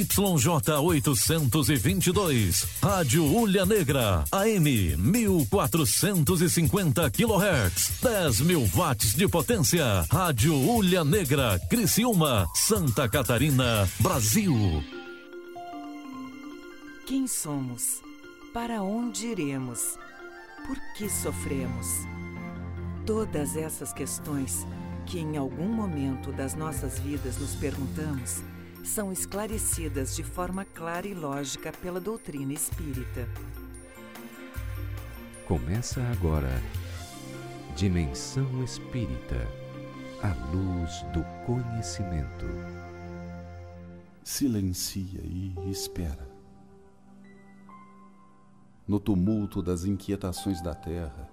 YJ 822, Rádio Ulha Negra, AM 1450 kHz, 10 mil watts de potência. Rádio Ulha Negra, Criciúma, Santa Catarina, Brasil. Quem somos? Para onde iremos? Por que sofremos? Todas essas questões que em algum momento das nossas vidas nos perguntamos são esclarecidas de forma clara e lógica pela doutrina espírita. Começa agora Dimensão Espírita a luz do conhecimento. Silencia e espera. No tumulto das inquietações da terra,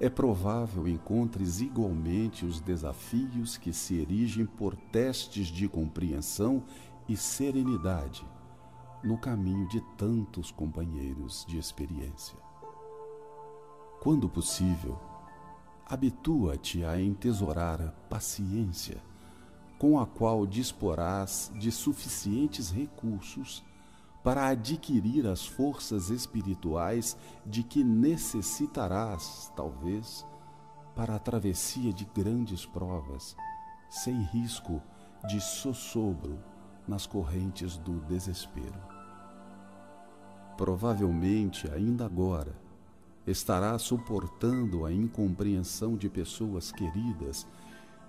é provável encontres igualmente os desafios que se erigem por testes de compreensão e serenidade no caminho de tantos companheiros de experiência. Quando possível, habitua-te a entesourar a paciência com a qual disporás de suficientes recursos para adquirir as forças espirituais de que necessitarás, talvez, para a travessia de grandes provas, sem risco de sossobro nas correntes do desespero. Provavelmente, ainda agora, estará suportando a incompreensão de pessoas queridas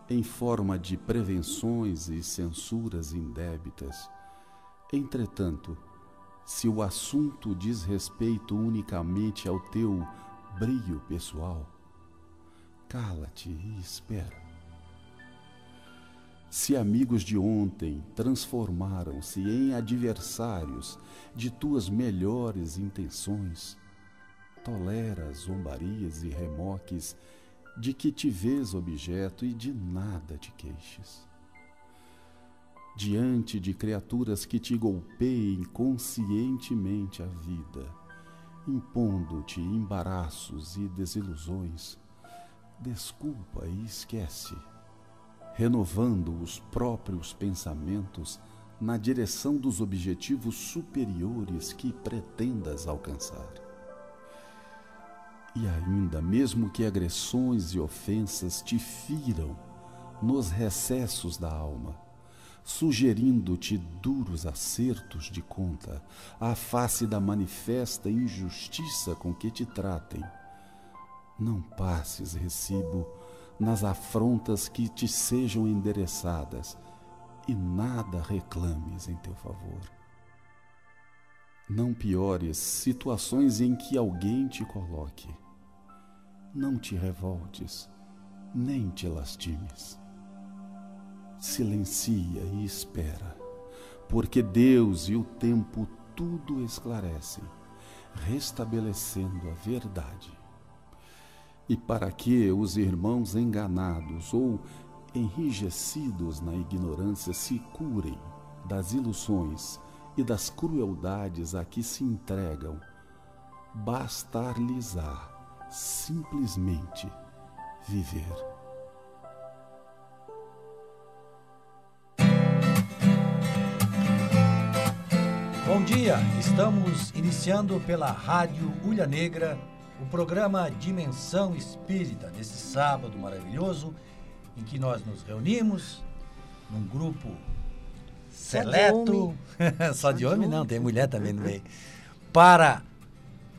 em forma de prevenções e censuras indébitas. Entretanto, se o assunto diz respeito unicamente ao teu brilho pessoal, cala-te e espera. Se amigos de ontem transformaram-se em adversários de tuas melhores intenções, tolera as zombarias e remoques de que te vês objeto e de nada te queixes diante de criaturas que te golpeiem conscientemente a vida, impondo-te embaraços e desilusões, desculpa e esquece, renovando os próprios pensamentos na direção dos objetivos superiores que pretendas alcançar. E ainda, mesmo que agressões e ofensas te firam nos recessos da alma, sugerindo-te duros acertos de conta, à face da manifesta injustiça com que te tratem. Não passes recibo nas afrontas que te sejam endereçadas e nada reclames em teu favor. Não piores situações em que alguém te coloque. Não te revoltes, nem te lastimes silencia e espera, porque Deus e o tempo tudo esclarecem, restabelecendo a verdade. E para que os irmãos enganados ou enrijecidos na ignorância se curem das ilusões e das crueldades a que se entregam, bastar-lhes-á simplesmente viver. Bom dia, estamos iniciando pela Rádio Ulha Negra o programa Dimensão Espírita, desse sábado maravilhoso em que nós nos reunimos num grupo seleto, só de homem? Não, tem mulher também no meio, para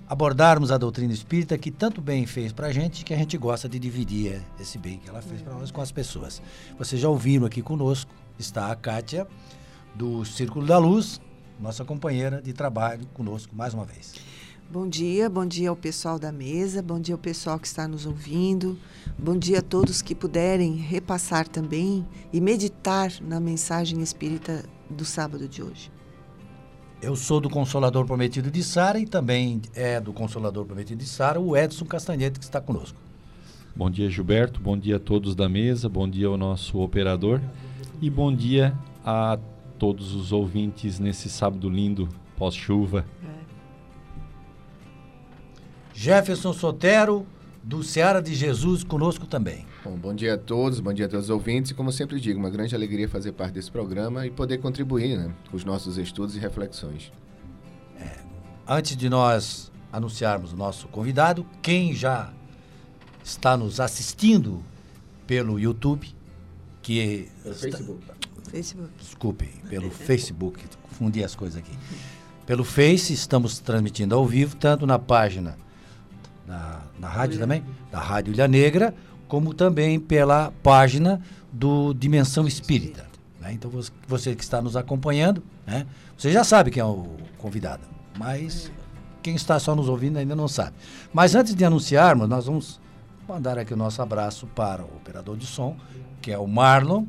abordarmos a doutrina espírita que tanto bem fez para a gente que a gente gosta de dividir esse bem que ela fez para nós com as pessoas. Vocês já ouviram aqui conosco, está a Kátia do Círculo da Luz, nossa companheira de trabalho conosco mais uma vez. Bom dia, bom dia ao pessoal da mesa, bom dia ao pessoal que está nos ouvindo, bom dia a todos que puderem repassar também e meditar na mensagem espírita do sábado de hoje. Eu sou do Consolador Prometido de Sara e também é do Consolador Prometido de Sara o Edson Castanhete que está conosco. Bom dia, Gilberto. Bom dia a todos da mesa. Bom dia ao nosso operador. E bom dia a todos os ouvintes nesse sábado lindo, pós-chuva. É. Jefferson Sotero, do Seara de Jesus conosco também. Bom, bom dia a todos, bom dia a todos os ouvintes. E como sempre digo, uma grande alegria fazer parte desse programa e poder contribuir né, com os nossos estudos e reflexões. É, antes de nós anunciarmos o nosso convidado, quem já está nos assistindo pelo YouTube, que Facebook. Facebook. Desculpe, pelo Facebook, confundi as coisas aqui. Pelo Face, estamos transmitindo ao vivo, tanto na página da, da rádio também, da Rádio Ilha Negra, como também pela página do Dimensão Espírita. Né? Então, você, você, que está nos acompanhando, né? você já sabe quem é o convidado, mas quem está só nos ouvindo ainda não sabe. Mas antes de anunciarmos, nós vamos mandar aqui o nosso abraço para o operador de som, que é o Marlon.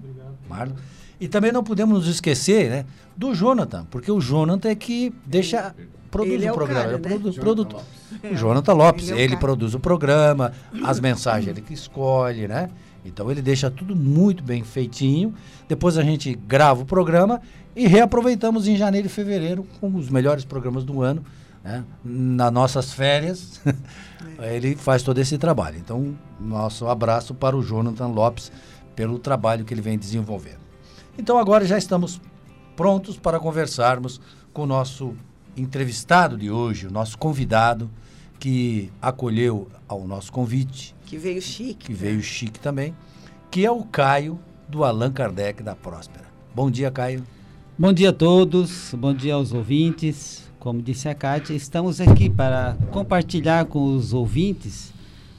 Marlon. E também não podemos nos esquecer né, do Jonathan, porque o Jonathan é que deixa produz é o programa. cara, é né? produ produtor. O Jonathan Lopes, Ele ele, é o cara. produz o programa, as mensagens ele que escolhe, né? Então ele deixa tudo muito bem feitinho. Depois a gente grava o programa e reaproveitamos em janeiro e fevereiro com os melhores programas do ano, né? Nas nossas férias, ele faz todo esse trabalho. Então, nosso abraço para o Jonathan Lopes pelo trabalho que ele vem desenvolvendo. Então agora já estamos prontos para conversarmos com o nosso entrevistado de hoje, o nosso convidado que acolheu ao nosso convite, Que veio chique. que veio chique também, que é o Caio do Allan Kardec da Próspera. Bom dia, Caio. Bom dia a todos, bom dia aos ouvintes. Como disse a Kátia, estamos aqui para compartilhar com os ouvintes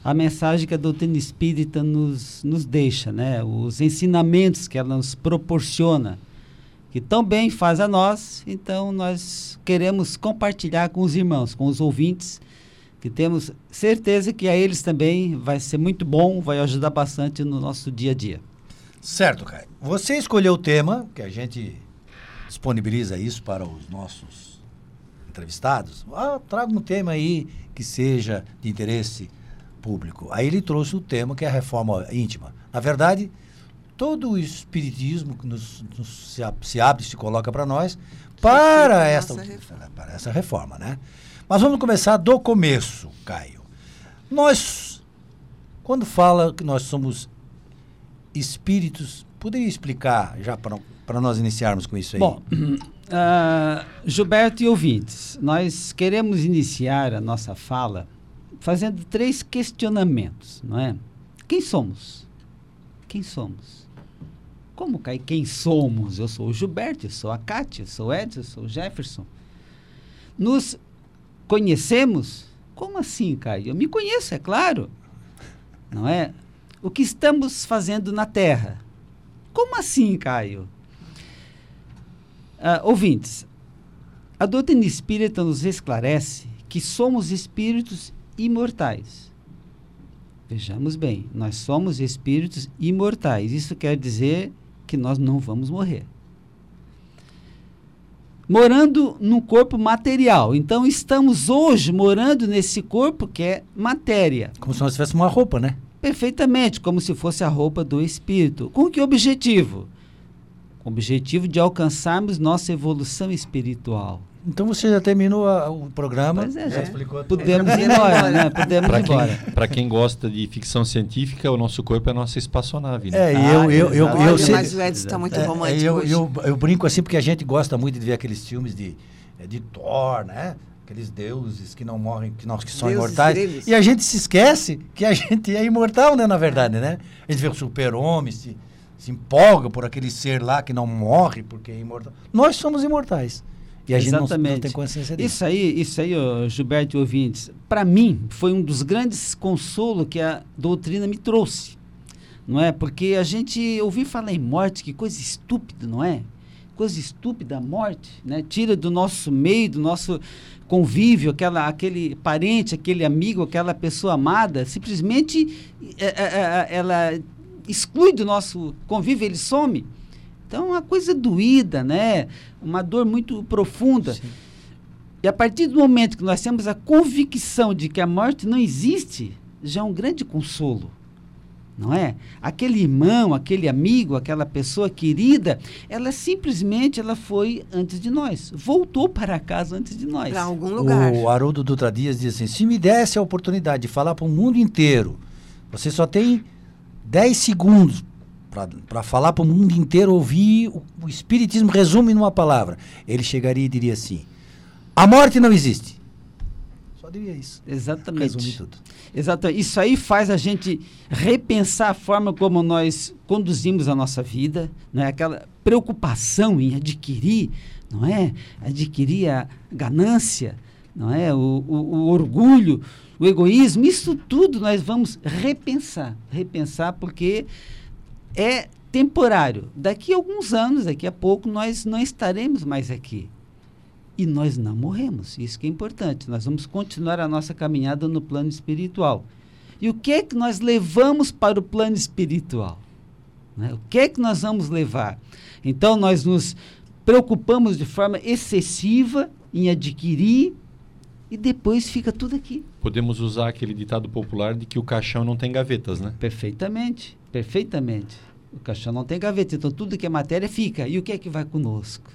a mensagem que a doutrina espírita nos, nos deixa, né? os ensinamentos que ela nos proporciona, que tão bem faz a nós, então nós queremos compartilhar com os irmãos, com os ouvintes, que temos certeza que a eles também vai ser muito bom, vai ajudar bastante no nosso dia a dia. Certo, Caio. Você escolheu o tema, que a gente disponibiliza isso para os nossos entrevistados. Ah, traga um tema aí que seja de interesse público. Aí ele trouxe o tema que é a reforma íntima. Na verdade, todo o espiritismo que nos, nos se, se abre, se coloca para nós para essa, reforma. para essa reforma, né? Mas vamos começar do começo, Caio. Nós, quando fala que nós somos espíritos, poderia explicar já para nós iniciarmos com isso aí? Bom, ah, Gilberto e ouvintes, nós queremos iniciar a nossa fala fazendo três questionamentos, não é? Quem somos? Quem somos? Como cai quem somos? Eu sou o Gilberto, eu sou a Kátia, eu sou o Edson, eu sou o Jefferson. Nos conhecemos? Como assim, Caio? Eu me conheço, é claro. Não é? O que estamos fazendo na Terra? Como assim, Caio? Ah, ouvintes, a doutrina espírita nos esclarece que somos espíritos imortais. Vejamos bem, nós somos espíritos imortais. Isso quer dizer que nós não vamos morrer. Morando num corpo material. Então, estamos hoje morando nesse corpo que é matéria. Como se nós tivéssemos uma roupa, né? Perfeitamente, como se fosse a roupa do espírito. Com que objetivo? Com o objetivo de alcançarmos nossa evolução espiritual. Então você já terminou a- o programa, Pois é, já já. explicou tudo. Podemos ir embora, né? Podemos ir Para embora. quem, pra quem gosta de ficção científica, o nosso corpo é a nossa espaçonave. Né? É, e Ah, eu, eu, eu, eu, sei- mas o Edson está muito é, romântico eu, hoje. eu, eu brinco assim porque a gente gosta muito de ver aqueles filmes de, é, de Thor, né? Aqueles deuses que não morrem, que, nós, que são Deuses imortais. E a gente se esquece que a gente é imortal, né? Na verdade, né? A gente vê o super-homem, se, se empolga por aquele ser lá que não morre porque é imortal. Nós somos imortais. E a gente não, não Exatamente. tem consciência disso. Isso aí, isso aí, ó, Gilberto e ouvintes, para mim foi um dos grandes consolos que a doutrina me trouxe. Não é? Porque a gente ouvir falar em morte, que coisa estúpida, não é? Coisa estúpida a morte, né? Tira do nosso meio, do nosso convívio, aquela, aquele parente, aquele amigo, aquela pessoa amada, simplesmente é, é, é, ela exclui do nosso convívio, ele some. Então, é uma coisa doída, né? Uma dor muito profunda. E a partir do momento que nós temos a convicção de que a morte não existe, já é um grande consolo. não é? Aquele irmão, aquele amigo, aquela pessoa querida, ela simplesmente ela foi antes de nós, voltou para casa antes de nós. Para algum lugar. O Haroldo Dutra Dias diz assim: se me desse a oportunidade de falar para o mundo inteiro, você só tem 10 segundos para falar para o mundo inteiro ouvir o, o Espiritismo resume numa palavra. Ele chegaria e diria assim: a morte não existe. Só diria isso. Exatamente. Resume tudo. Exatamente. Isso aí faz a gente repensar a forma como nós conduzimos a nossa vida, né? aquela preocupação em adquirir, não é? Adquirir a ganância, não é? O, o, o orgulho, o egoísmo, isso tudo nós vamos repensar. Repensar porque é temporário. Daqui a alguns anos, daqui a pouco, nós não estaremos mais aqui. E nós não morremos. Isso que é importante. Nós vamos continuar a nossa caminhada no plano espiritual. E o que é que nós levamos para o plano espiritual? Né? O que é que nós vamos levar? Então, nós nos preocupamos de forma excessiva em adquirir e depois fica tudo aqui. Podemos usar aquele ditado popular de que o caixão não tem gavetas, né? Perfeitamente, perfeitamente. O caixão não tem gaveta, então tudo que é matéria fica. E o que é que vai conosco?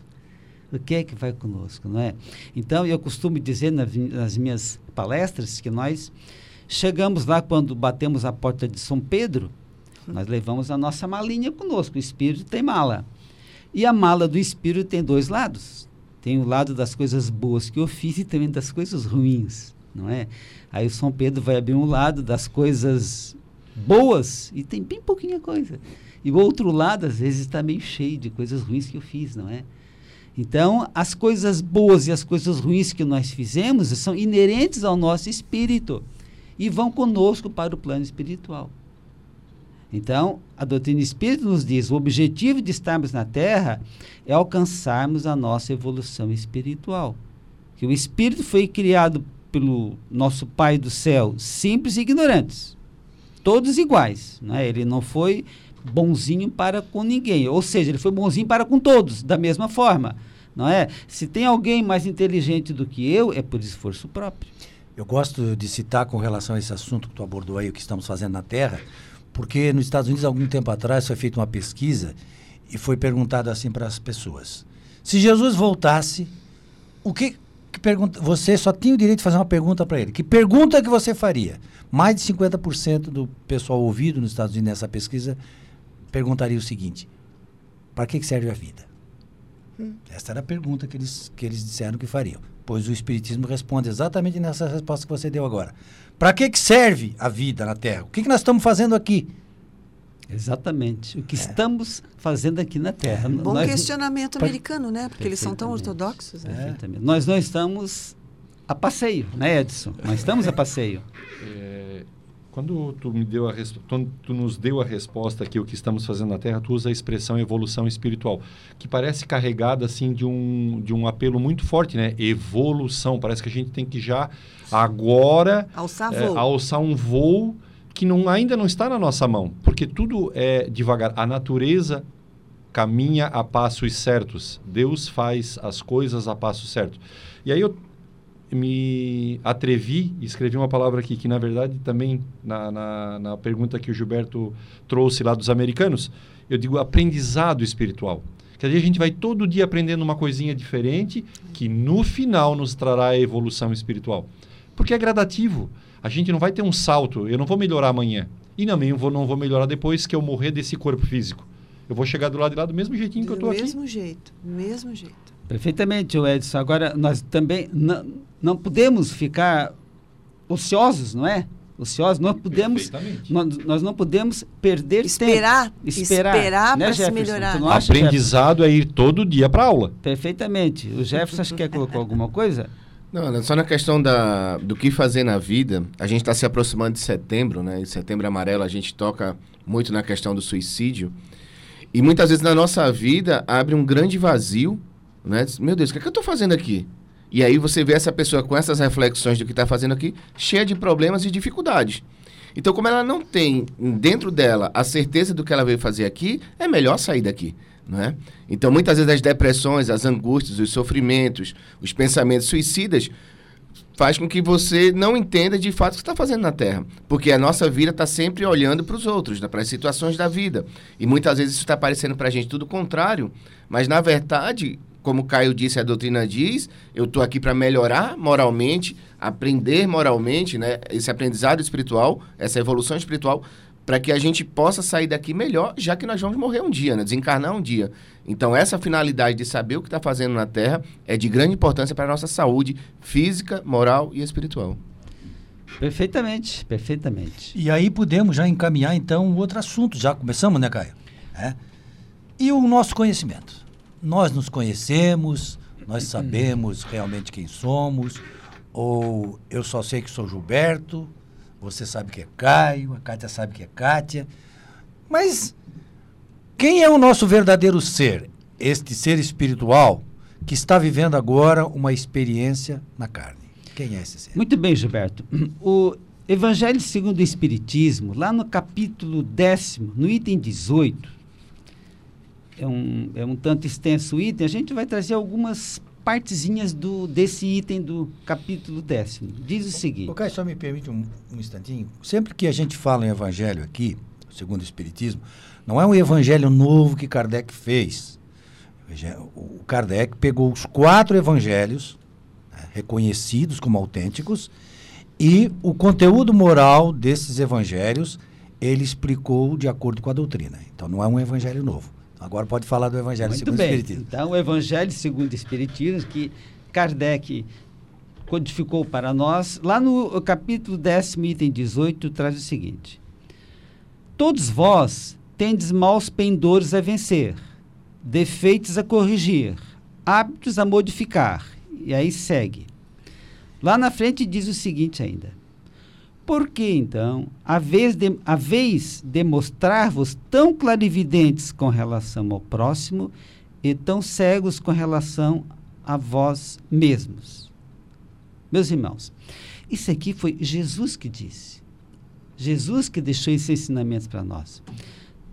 O que é que vai conosco, não é? Então, eu costumo dizer nas, nas minhas palestras que nós chegamos lá quando batemos a porta de São Pedro, nós levamos a nossa malinha conosco. O espírito tem mala. E a mala do espírito tem dois lados. Tem o lado das coisas boas que eu fiz e também das coisas ruins, não é? Aí o São Pedro vai abrir um lado das coisas boas e tem bem pouquinha coisa. E o outro lado, às vezes, está meio cheio de coisas ruins que eu fiz, não é? Então, as coisas boas e as coisas ruins que nós fizemos são inerentes ao nosso espírito e vão conosco para o plano espiritual. Então, a doutrina espírita nos diz: o objetivo de estarmos na Terra é alcançarmos a nossa evolução espiritual. Que o espírito foi criado pelo nosso Pai do céu, simples e ignorantes, todos iguais. Né? Ele não foi bonzinho para com ninguém, ou seja, ele foi bonzinho para com todos, da mesma forma. Não é? Se tem alguém mais inteligente do que eu, é por esforço próprio. Eu gosto de citar com relação a esse assunto que tu abordou aí, o que estamos fazendo na Terra, porque nos Estados Unidos, algum tempo atrás, foi feita uma pesquisa e foi perguntado assim para as pessoas: se Jesus voltasse, o que, que pergunta? Você só tinha o direito de fazer uma pergunta para ele. Que pergunta que você faria? Mais de 50% do pessoal ouvido nos Estados Unidos nessa pesquisa perguntaria o seguinte: para que, serve a vida? Hum. Essa era a pergunta que eles, que eles disseram que fariam. Pois o Espiritismo responde exatamente nessa resposta que você deu agora. Para que, que serve a vida na Terra? O que, que nós estamos fazendo aqui? Exatamente. O que é. estamos fazendo aqui na Terra. É. Bom nós, questionamento americano, né? Porque eles são tão ortodoxos. Né? Perfeitamente. Nós não estamos a passeio, né, Edson? Nós estamos a passeio. É, quando tu, me deu a quando tu nos deu a resposta aqui, o que estamos fazendo na Terra, tu usa a expressão evolução espiritual, que parece carregada assim de um, de um apelo muito forte, né? Evolução. Parece que a gente tem que já agora alçar, é, alçar um voo que não, ainda não está na nossa mão, porque tudo é devagar. A natureza caminha a passos certos. Deus faz as coisas a passos certos. E aí eu me atrevi e escrevi uma palavra aqui que, na verdade, também na, na, na pergunta que o Gilberto trouxe lá dos americanos, eu digo aprendizado espiritual. Que a gente vai todo dia aprendendo uma coisinha diferente que no final nos trará a evolução espiritual. Porque é gradativo. A gente não vai ter um salto, eu não vou melhorar amanhã. E também eu vou, não vou melhorar depois que eu morrer desse corpo físico. Eu vou chegar do lado de lá do mesmo jeitinho do que eu estou aqui. Do mesmo jeito, do mesmo jeito. Perfeitamente, Edson. Agora, nós também não, não podemos ficar ociosos, não é? Ociosos, nós podemos, nós, nós, não podemos perder esperar, tempo. Esperar, esperar né, para se melhorar. Aprendizado é ir todo dia para aula. Perfeitamente. O Jefferson acho que quer colocar alguma coisa? Não, só na questão da, do que fazer na vida, a gente está se aproximando de setembro, né? Em setembro amarelo a gente toca muito na questão do suicídio. E muitas vezes na nossa vida abre um grande vazio, né? Meu Deus, o que, é que eu estou fazendo aqui? E aí você vê essa pessoa com essas reflexões do que está fazendo aqui, cheia de problemas e dificuldades. Então, como ela não tem dentro dela a certeza do que ela veio fazer aqui, é melhor sair daqui. Né? Então, muitas vezes as depressões, as angústias, os sofrimentos, os pensamentos suicidas faz com que você não entenda de fato o que está fazendo na Terra. Porque a nossa vida está sempre olhando para os outros, né, para as situações da vida. E muitas vezes isso está parecendo para a gente tudo contrário, mas na verdade, como Caio disse, a doutrina diz, eu estou aqui para melhorar moralmente, aprender moralmente, né, esse aprendizado espiritual, essa evolução espiritual, para que a gente possa sair daqui melhor, já que nós vamos morrer um dia, né? desencarnar um dia. Então, essa finalidade de saber o que está fazendo na Terra é de grande importância para a nossa saúde física, moral e espiritual. Perfeitamente, perfeitamente. E aí podemos já encaminhar, então, um outro assunto. Já começamos, né, Caio? É. E o nosso conhecimento? Nós nos conhecemos, nós sabemos realmente quem somos, ou eu só sei que sou Gilberto, você sabe que é Caio, a Kátia sabe que é Kátia. Mas quem é o nosso verdadeiro ser? Este ser espiritual que está vivendo agora uma experiência na carne. Quem é esse ser? Muito bem, Gilberto. O Evangelho segundo o Espiritismo, lá no capítulo décimo, no item 18, é um, é um tanto extenso item, a gente vai trazer algumas partezinhas do, desse item do capítulo décimo. Diz o seguinte. O Caio, só me permite um, um instantinho. Sempre que a gente fala em evangelho aqui, segundo o Espiritismo, não é um evangelho novo que Kardec fez. O Kardec pegou os quatro evangelhos, né, reconhecidos como autênticos, e o conteúdo moral desses evangelhos ele explicou de acordo com a doutrina. Então não é um evangelho novo. Agora pode falar do Evangelho Muito segundo bem. o Espiritismo. Então, o Evangelho segundo o Espiritismo, que Kardec codificou para nós, lá no capítulo décimo, item 18, traz o seguinte: Todos vós tendes maus pendores a vencer, defeitos a corrigir, hábitos a modificar. E aí segue. Lá na frente diz o seguinte ainda: por que, então, a vez de, a vez de mostrar-vos tão clarividentes com relação ao próximo e tão cegos com relação a vós mesmos? Meus irmãos, isso aqui foi Jesus que disse. Jesus que deixou esses ensinamentos para nós.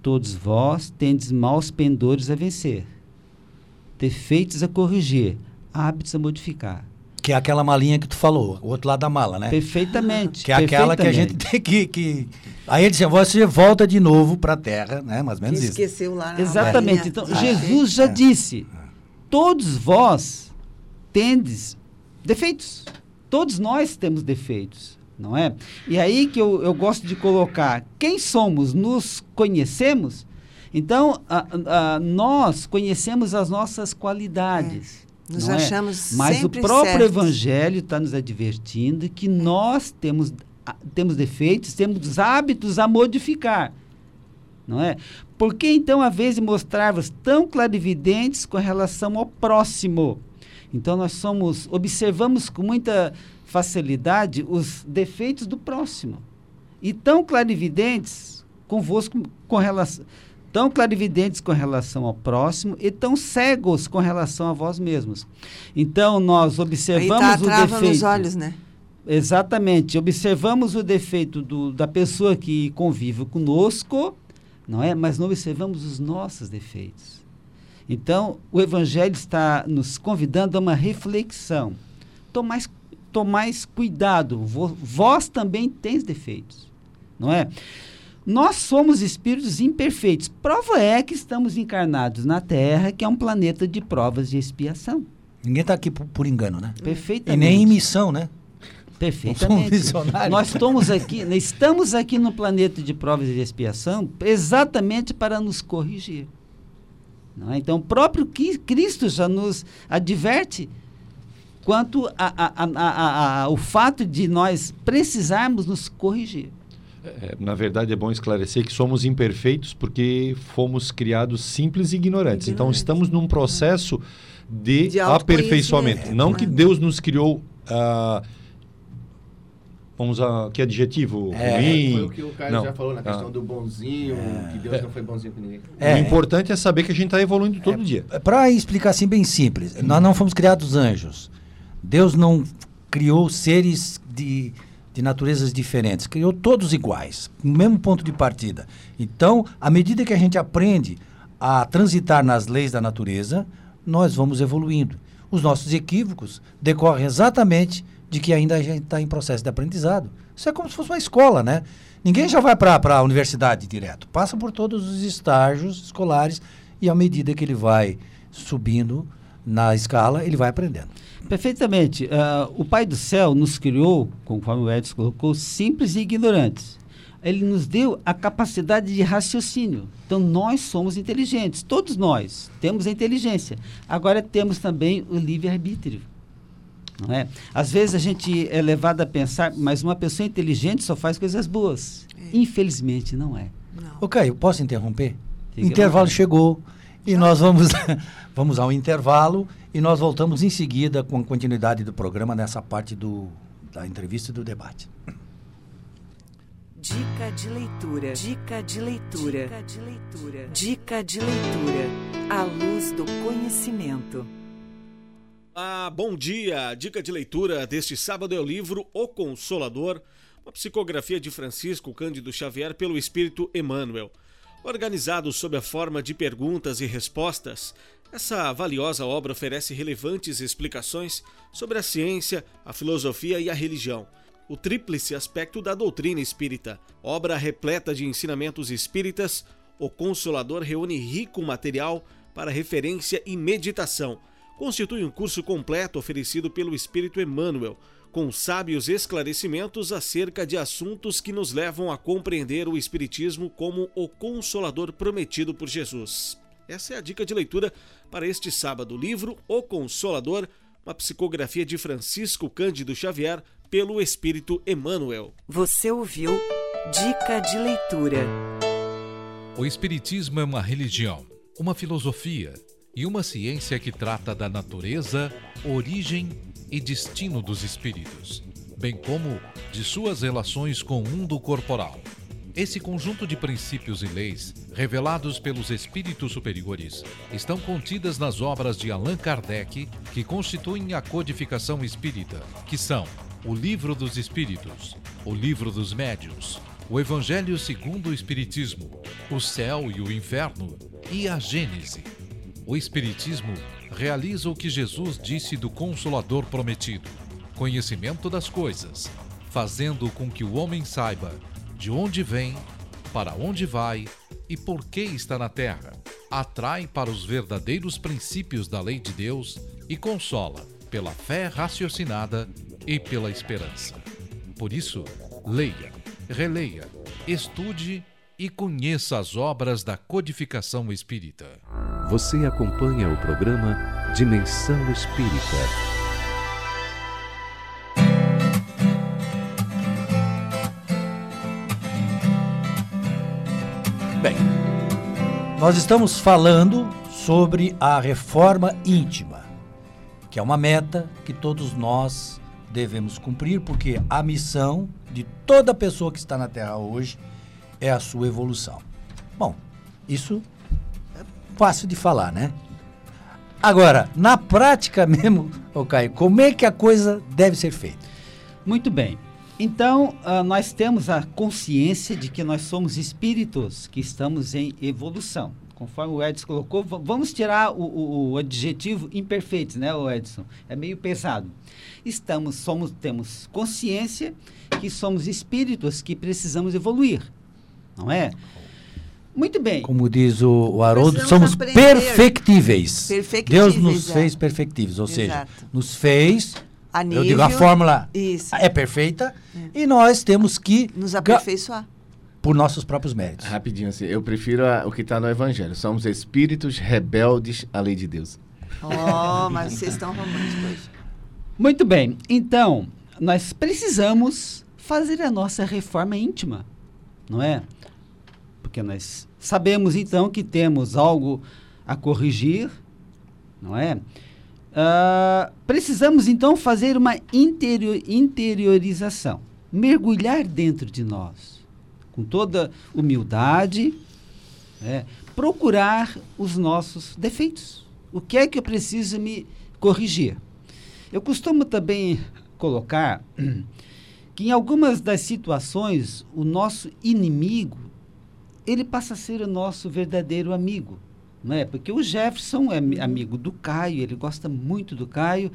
Todos vós tendes maus pendores a vencer, defeitos a corrigir, hábitos a modificar. Que é aquela malinha que tu falou, o outro lado da mala, né? Perfeitamente. Que é aquela que a gente tem que. que... Aí ele disse: você volta de novo para a terra, né? Mais ou menos que isso. esqueceu lá na Exatamente. malinha. Então, Ah, Jesus já É. disse: todos vós tendes defeitos. Todos nós temos defeitos, não é? E aí que eu, eu gosto de colocar: quem somos? Nos conhecemos? Então, a- a- nós conhecemos as nossas qualidades. Nos não é? achamos Mas sempre o próprio certos. Evangelho está nos advertindo que nós temos, temos defeitos, temos hábitos a modificar. Não é? Por que então, a vez de mostrar-vos tão clarividentes com relação ao próximo? Então, nós somos, observamos com muita facilidade os defeitos do próximo. E tão clarividentes convosco com relação tão clarividentes com relação ao próximo e tão cegos com relação a vós mesmos. Então nós Aí observamos tá o defeito. nos olhos, né? Exatamente. Observamos o defeito do, da pessoa que convive conosco, não é? Mas não observamos os nossos defeitos. Então, o Evangelho está nos convidando a uma reflexão. Tomais, tomais cuidado, vós também tens defeitos, não é? Nós somos espíritos imperfeitos. Prova é que estamos encarnados na Terra, que é um planeta de provas de expiação. Ninguém está aqui por, por engano, né? Perfeitamente. E nem em missão, né? Perfeitamente. Nós estamos aqui, estamos aqui no planeta de provas de expiação exatamente para nos corrigir. Não é? Então, o próprio Cristo já nos adverte quanto a, a, a, a, o fato de nós precisarmos nos corrigir. É, na verdade, é bom esclarecer que somos imperfeitos porque fomos criados simples e ignorantes. Então, estamos num processo de, De aperfeiçoamento. Não que Deus nos criou. ah, vamos usar que adjetivo É, ruim. Foi o que o Caio Não. já falou na questão Ah. do bonzinho, que Deus não foi bonzinho com ninguém. É. O importante é saber que a gente está evoluindo todo dia. Para explicar assim bem simples, nós não fomos criados anjos. Deus não criou seres de, de naturezas diferentes, criou todos iguais, no mesmo ponto de partida. Então, à medida que a gente aprende a transitar nas leis da natureza, nós vamos evoluindo. os nossos equívocos decorrem exatamente de que ainda a gente está em processo de aprendizado. Isso é como se fosse uma escola, né? Ninguém já vai para a universidade direto. Passa por todos os estágios escolares e à medida que ele vai subindo na escala, ele vai aprendendo. Perfeitamente. Uh, o Pai do Céu nos criou, conforme o Edson colocou, simples e ignorantes. Ele nos deu a capacidade de raciocínio. Então, nós somos inteligentes. Todos nós temos a inteligência. Agora, temos também o livre-arbítrio. Não é? Às vezes a gente é levado a pensar, mas uma pessoa inteligente só faz coisas boas. É. Infelizmente, não é. Não. Ok, eu posso interromper? Fique intervalo chegou e nós vamos, vamos ao intervalo e nós voltamos em seguida com a continuidade do programa nessa parte do, da entrevista e do debate. Dica de leitura. Dica de leitura. Dica de leitura. Dica de leitura. A luz do conhecimento. Ah, bom dia! Dica de leitura deste sábado é o livro O Consolador, uma psicografia de Francisco Cândido Xavier pelo Espírito Emmanuel. Organizado sob a forma de perguntas e respostas, essa valiosa obra oferece relevantes explicações sobre a ciência, a filosofia e a religião. O tríplice aspecto da doutrina espírita, obra repleta de ensinamentos espíritas, o Consolador reúne rico material para referência e meditação constitui um curso completo oferecido pelo Espírito Emmanuel, com sábios esclarecimentos acerca de assuntos que nos levam a compreender o Espiritismo como o consolador prometido por Jesus. Essa é a dica de leitura para este sábado. Livro O Consolador, uma psicografia de Francisco Cândido Xavier pelo Espírito Emmanuel. Você ouviu Dica de Leitura. O Espiritismo é uma religião, uma filosofia e uma ciência que trata da natureza, origem e destino dos espíritos, bem como de suas relações com o mundo corporal. Esse conjunto de princípios e leis, revelados pelos espíritos superiores, estão contidas nas obras de Allan Kardec, que constituem a codificação espírita, que são o Livro dos Espíritos, o Livro dos Médios, o Evangelho segundo o Espiritismo, o Céu e o Inferno e a Gênese. O Espiritismo realiza o que Jesus disse do Consolador prometido: conhecimento das coisas, fazendo com que o homem saiba de onde vem, para onde vai e por que está na terra. Atrai para os verdadeiros princípios da lei de Deus e consola pela fé raciocinada e pela esperança. Por isso, leia, releia, estude e conheça as obras da codificação espírita. Você acompanha o programa Dimensão Espírita. Bem, nós estamos falando sobre a reforma íntima, que é uma meta que todos nós devemos cumprir, porque a missão de toda pessoa que está na Terra hoje é a sua evolução. Bom, isso fácil de falar, né? Agora, na prática mesmo, ô Caio, como é que a coisa deve ser feita? Muito bem. Então, uh, nós temos a consciência de que nós somos espíritos que estamos em evolução. Conforme o Edson colocou, vamos tirar o, o, o, adjetivo imperfeitos, né, Edson? É meio pesado. Estamos, somos, temos consciência que somos espíritos que precisamos evoluir não é? Muito bem. Como diz o, o Haroldo, somos perfectíveis. perfectíveis. Deus nos é. fez perfectíveis, ou Exato. seja, nos fez. A nível, eu digo, a fórmula isso. é perfeita é. e nós temos que nos aperfeiçoar por nossos próprios méritos. Rapidinho assim, eu prefiro a, o que está no Evangelho. Somos espíritos rebeldes à lei de Deus. Oh, mas vocês estão românticos. Muito bem. Então, nós precisamos fazer a nossa reforma íntima, não é? Porque nós sabemos então que temos algo a corrigir, não é? Uh, precisamos então fazer uma interior, interiorização, mergulhar dentro de nós, com toda humildade, é, procurar os nossos defeitos. O que é que eu preciso me corrigir? Eu costumo também colocar que em algumas das situações o nosso inimigo ele passa a ser o nosso verdadeiro amigo. não é? Porque o Jefferson é ami- amigo do Caio, ele gosta muito do Caio.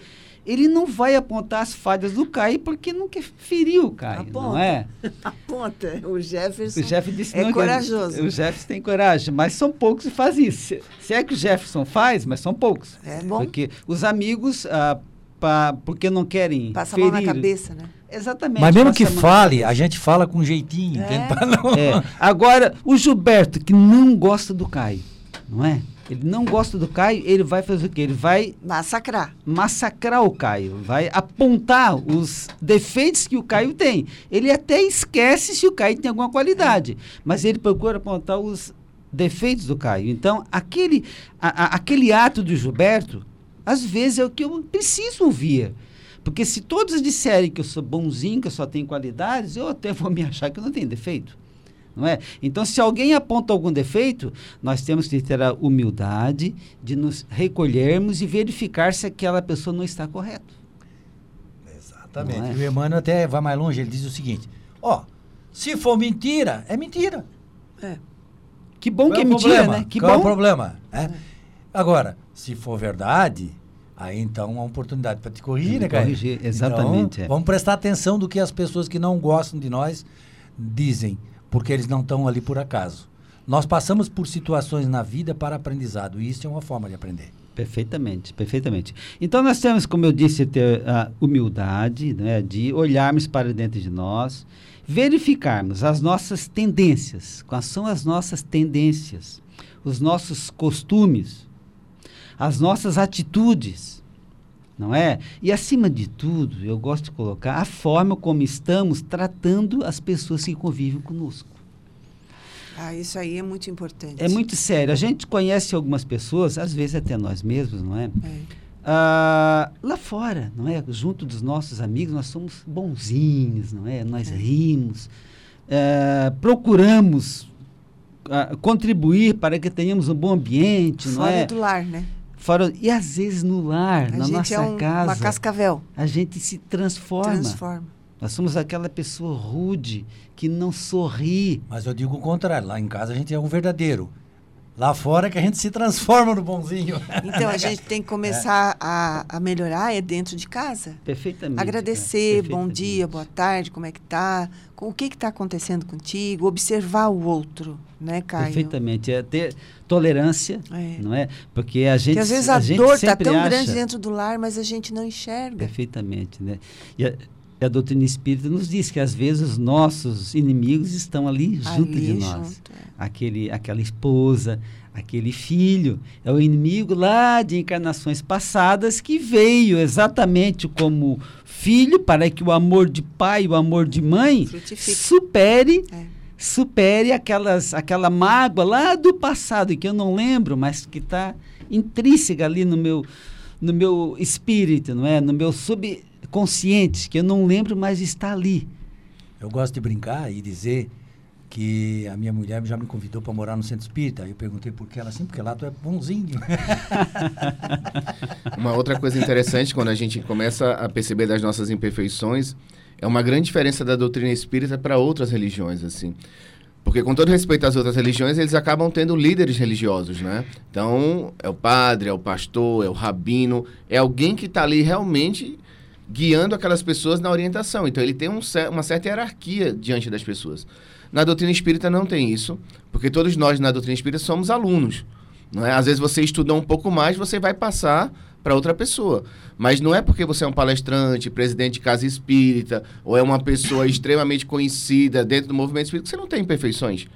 Ele não vai apontar as falhas do Caio porque não quer ferir o Caio, não Aponta. é? Aponta. O Jefferson O Jeff disse é não, corajoso. O Jefferson tem coragem, mas são poucos que fazem isso. Se, se é que o Jefferson faz, mas são poucos. É bom. Porque os amigos, ah, pa- porque não querem Passa a mão ferir... na cabeça, né? Exatamente. Mas mesmo que fale, a gente fala com jeitinho, É. entende? Pra É. Agora, o Gilberto, que não gosta do Caio, não é? Ele não gosta do Caio, ele vai fazer o quê? Ele vai Massacrar. massacrar o Caio, vai apontar os defeitos que o Caio tem. Ele até esquece se o Caio tem alguma qualidade, mas ele procura apontar os defeitos do Caio. Então, aquele, a- a- aquele ato do Gilberto, às vezes é o que eu preciso ouvir. Porque se todos disserem que eu sou bonzinho, que eu só tenho qualidades, eu até vou me achar que eu não tenho defeito. Não é? Então, se alguém aponta algum defeito, nós temos que ter a humildade de nos recolhermos e verificar se aquela pessoa não está correta. Exatamente. É? E o Emmanuel até vai mais longe, ele diz o seguinte: ó, se for mentira, é mentira. Que bom Qual que é o mentira, problema? né? Que Qual é o bom. problema? é? Agora, se for verdade, aí então é uma oportunidade para te corrigir, né, cara? corrigir, exatamente, Então, é. Vamos prestar atenção do que as pessoas que não gostam de nós dizem, porque eles não estão ali por acaso. Nós passamos por situações na vida para aprendizado, e isso é uma forma de aprender. Perfeitamente, perfeitamente. Então nós temos, como eu disse, ter a humildade, né, de olharmos para dentro de nós, verificarmos as nossas tendências, quais são as nossas tendências, os nossos costumes, as nossas atitudes, não é? E acima de tudo, eu gosto de colocar a forma como estamos tratando as pessoas que convivem conosco. Ah, isso aí é muito importante. É muito sério. A gente conhece algumas pessoas, às vezes até nós mesmos, não é? É. Ah, lá fora, não é? Junto dos nossos amigos, nós somos bonzinhos, não é? Nós rimos, eh, procuramos ah, contribuir para que tenhamos um bom ambiente, não Fora é? do lar, né? Fora, e às vezes no lar, A na gente nossa é um- casa, uma cascavel. a gente se transforma. Transforma. Nós somos aquela pessoa rude que não sorri. Mas eu digo o contrário, lá em casa a gente é um verdadeiro. Lá fora é que a gente se transforma no bonzinho. Então a gente tem que começar a, a melhorar é dentro de casa. Perfeitamente. Agradecer, cara, bom dia, boa tarde, como é que tá? Com o que que tá acontecendo contigo? Observar o outro, né, Caio? Perfeitamente. É ter tolerância, É. não é? Porque a gente. Porque às vezes a, gente dor está tão acha- grande dentro do lar, mas a gente não enxerga. Perfeitamente, né? E a, e a doutrina espírita nos diz que às vezes os nossos inimigos estão ali, junto Ali de nós. junto, é. Aquele, aquela esposa, aquele filho, é o inimigo lá de encarnações passadas que veio exatamente como filho para que o amor de pai, o amor de mãe Frutifique. supere É. supere aquelas, aquela mágoa lá do passado que eu não lembro, mas que está intrínseca ali no meu, no meu espírito, não é? No meu subconsciente, que eu não lembro, mas está ali. Eu gosto de brincar e dizer que a minha mulher já me convidou para morar no centro espírita. Aí eu perguntei por que ela assim, porque lá tu é bonzinho. Uma outra coisa interessante quando a gente começa a perceber das nossas imperfeições é uma grande diferença da doutrina espírita para outras religiões, assim. Porque com todo respeito às outras religiões, eles acabam tendo líderes religiosos, né? Então, é o padre, é o pastor, é o rabino, é alguém que está ali realmente guiando aquelas pessoas na orientação. Então, ele tem um uma certa hierarquia diante das pessoas. Na doutrina espírita não tem isso, porque todos nós na doutrina espírita somos alunos. Não é? Às vezes você estudou um pouco mais, você vai passar para outra pessoa. Mas não é porque você é um palestrante, presidente de casa espírita, ou é uma pessoa extremamente conhecida dentro do movimento espírita, que você não tem imperfeições.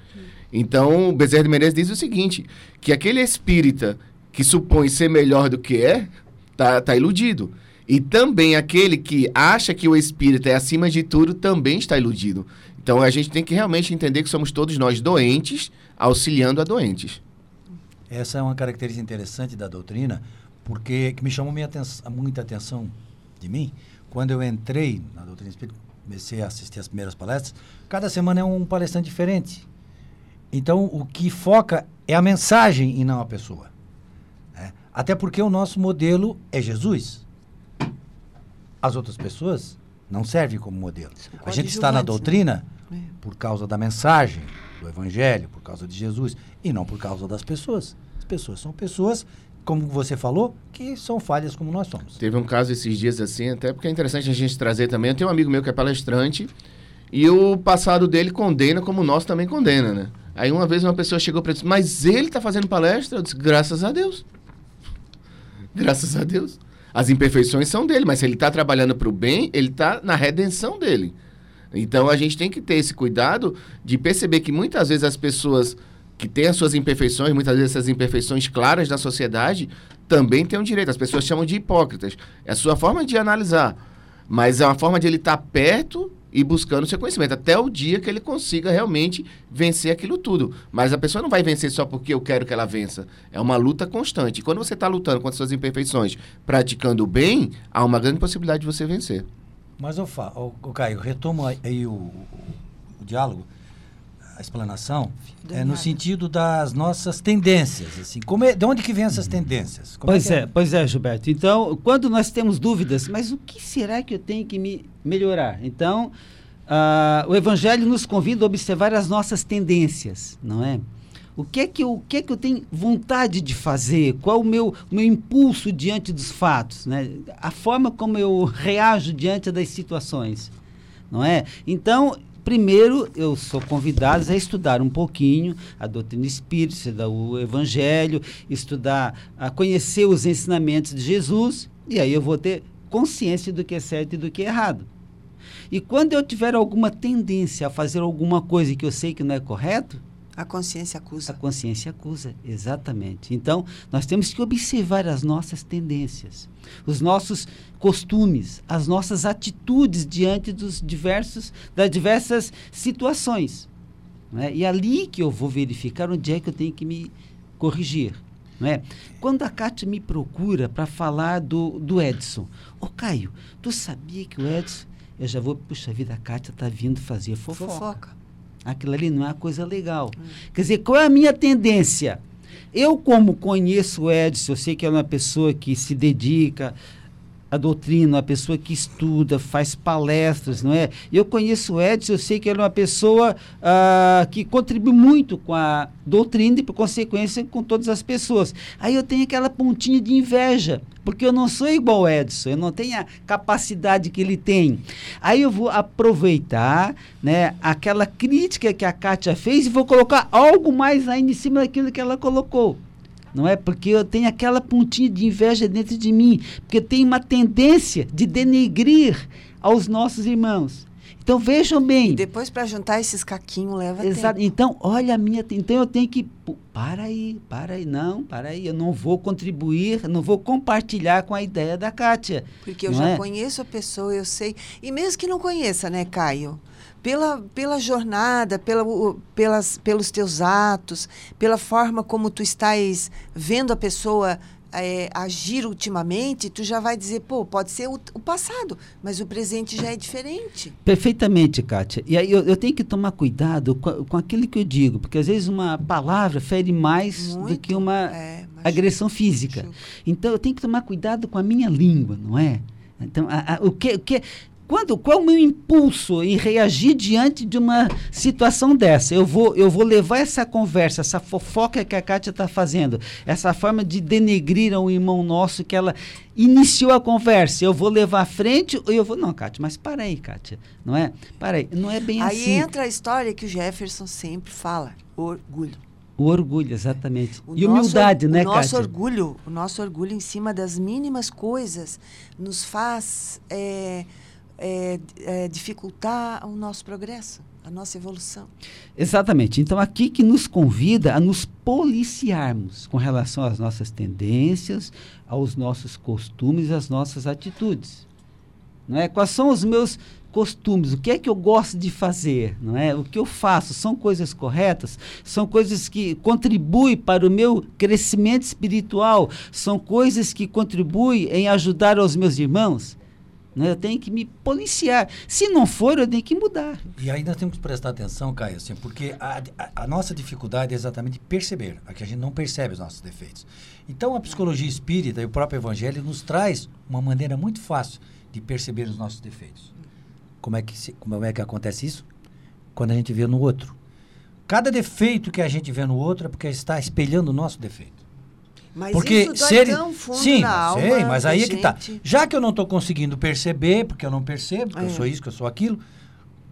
Então, o Bezerra de Menezes diz o seguinte, que aquele espírita que supõe ser melhor do que é, tá, tá iludido. E também aquele que acha que o espírita é acima de tudo, também está iludido. Então, a gente tem que realmente entender que somos todos nós doentes, auxiliando a doentes. Essa é uma característica interessante da doutrina, porque que me chamou minha aten- muita atenção de mim quando eu entrei na doutrina espírita, comecei a assistir as primeiras palestras. Cada semana é um palestrante diferente. Então, o que foca é a mensagem e não a pessoa. né? Até porque o nosso modelo é Jesus. As outras pessoas não servem como modelo. A gente está na né? doutrina É. por causa da mensagem do evangelho, por causa de Jesus e não por causa das pessoas. As pessoas são pessoas, como você falou, que são falhas como nós somos. Teve um caso esses dias assim, até porque é interessante a gente trazer também. Eu tenho um amigo meu que é palestrante e o passado dele condena como o nosso também condena, né? Aí uma vez uma pessoa chegou para ele e disse, mas ele está fazendo palestra? Eu disse, graças a Deus. Graças a Deus. As imperfeições são dele, mas se ele está trabalhando para o bem, ele está na redenção dele. Então a gente tem que ter esse cuidado de perceber que muitas vezes as pessoas que têm as suas imperfeições, muitas vezes essas imperfeições claras da sociedade, também têm um direito. As pessoas chamam de hipócritas. É a sua forma de analisar. Mas é uma forma de ele estar tá perto e buscando seu conhecimento, até o dia que ele consiga realmente vencer aquilo tudo. Mas a pessoa não vai vencer só porque eu quero que ela vença. É uma luta constante. Quando você está lutando contra suas imperfeições, praticando o bem, há uma grande possibilidade de você vencer. Mas, o, o, o Caio, retomo aí o, o, o diálogo, a explanação, é no sentido das nossas tendências. Assim, como é, de onde que vem essas tendências? Como pois é, é, pois é, Gilberto. Então, quando nós temos dúvidas, mas o que será que eu tenho que me melhorar? Então, uh, o Evangelho nos convida a observar as nossas tendências, não é? O que é que eu, o que é que eu tenho vontade de fazer? Qual o meu, o meu impulso diante dos fatos? Né? A forma como eu reajo diante das situações. Não é? Então, primeiro eu sou convidado a estudar um pouquinho a doutrina espírita, o evangelho, estudar, a conhecer os ensinamentos de Jesus, e aí eu vou ter consciência do que é certo e do que é errado. E quando eu tiver alguma tendência a fazer alguma coisa que eu sei que não é correto, a consciência acusa. A consciência acusa, exatamente. Então, nós temos que observar as nossas tendências, os nossos costumes, as nossas atitudes diante dos diversos, das diversas situações. Né? E é ali que eu vou verificar onde é que eu tenho que me corrigir. Não é? Quando a Kátia me procura para falar do, do Edson, ô Caio, tu sabia que o Edson, eu já vou, puxa vida, a Kátia está vindo fazer fofoca. fofoca. Aquilo ali não é uma coisa legal. Hum. Quer dizer, qual é a minha tendência? Eu, como conheço o Edson, eu sei que é uma pessoa que se dedica a doutrina, uma pessoa que estuda, faz palestras, não é? Eu conheço o Edson, eu sei que ele é uma pessoa ah, que contribui muito com a doutrina e, por consequência, com todas as pessoas. Aí eu tenho aquela pontinha de inveja, porque eu não sou igual o Edson, eu não tenho a capacidade que ele tem. Aí eu vou aproveitar né, aquela crítica que a Kátia fez e vou colocar algo mais ainda em cima daquilo que ela colocou não é? Porque eu tenho aquela pontinha de inveja dentro de mim, porque tem uma tendência de denegrir aos nossos irmãos. Então vejam bem. E depois para juntar esses caquinhos leva Exato. Tempo. Então, olha a minha, então eu tenho que para aí, para aí, não, para aí, eu não vou contribuir, não vou compartilhar com a ideia da Kátia. Porque eu já é? conheço a pessoa, eu sei. E mesmo que não conheça, né, Caio? Pela, pela jornada, pela, pelas, pelos teus atos, pela forma como tu estás vendo a pessoa é, agir ultimamente, tu já vai dizer, pô, pode ser o, o, passado, mas o presente já é diferente. Perfeitamente, Kátia. E aí eu, eu tenho que tomar cuidado com, com, aquilo que eu digo, porque às vezes uma palavra fere mais Muito, do que uma é, agressão física. Então eu tenho que tomar cuidado com a minha língua, não é? Então, a, a, o, que, o que quando, qual o meu impulso em reagir diante de uma situação dessa? Eu vou, eu vou levar essa conversa, essa fofoca que a Kátia está fazendo, essa forma de denegrir a um irmão nosso que ela iniciou a conversa. Eu vou levar à frente ou eu vou. Não, Kátia, mas para aí, Kátia. Não é? Para aí. Não é bem aí assim. Aí entra a história que o Jefferson sempre fala: orgulho. O orgulho, exatamente. O e nosso, humildade, né, Kátia? O nosso orgulho, o nosso orgulho em cima das mínimas coisas nos faz. É, é, é, dificultar o nosso progresso, a nossa evolução. Exatamente. Então, aqui que nos convida a nos policiarmos com relação às nossas tendências, aos nossos costumes, às nossas atitudes. Não é? Quais são os meus costumes? O que é que eu gosto de fazer? Não é? O que eu faço são coisas corretas? São coisas que contribuem para o meu crescimento espiritual? São coisas que contribuem em ajudar os meus irmãos? Né? Eu tenho que me policiar. Se não for, eu tenho que mudar. E nós temos que prestar atenção, Caio, assim, porque a, a, a, nossa dificuldade é exatamente perceber, a que a gente não percebe os nossos defeitos. Então a psicologia espírita e o próprio evangelho nos traz uma maneira muito fácil de perceber os nossos defeitos. Como é que, se, como é que acontece isso? Quando a gente vê no outro. Cada defeito que a gente vê no outro é porque está espelhando o nosso defeito. Mas porque isso dói ser tão fundo sim, na alma sei, mas aí é que tá. gente. Já que eu não estou conseguindo perceber, porque eu não percebo, que eu É. sou isso, que eu sou aquilo,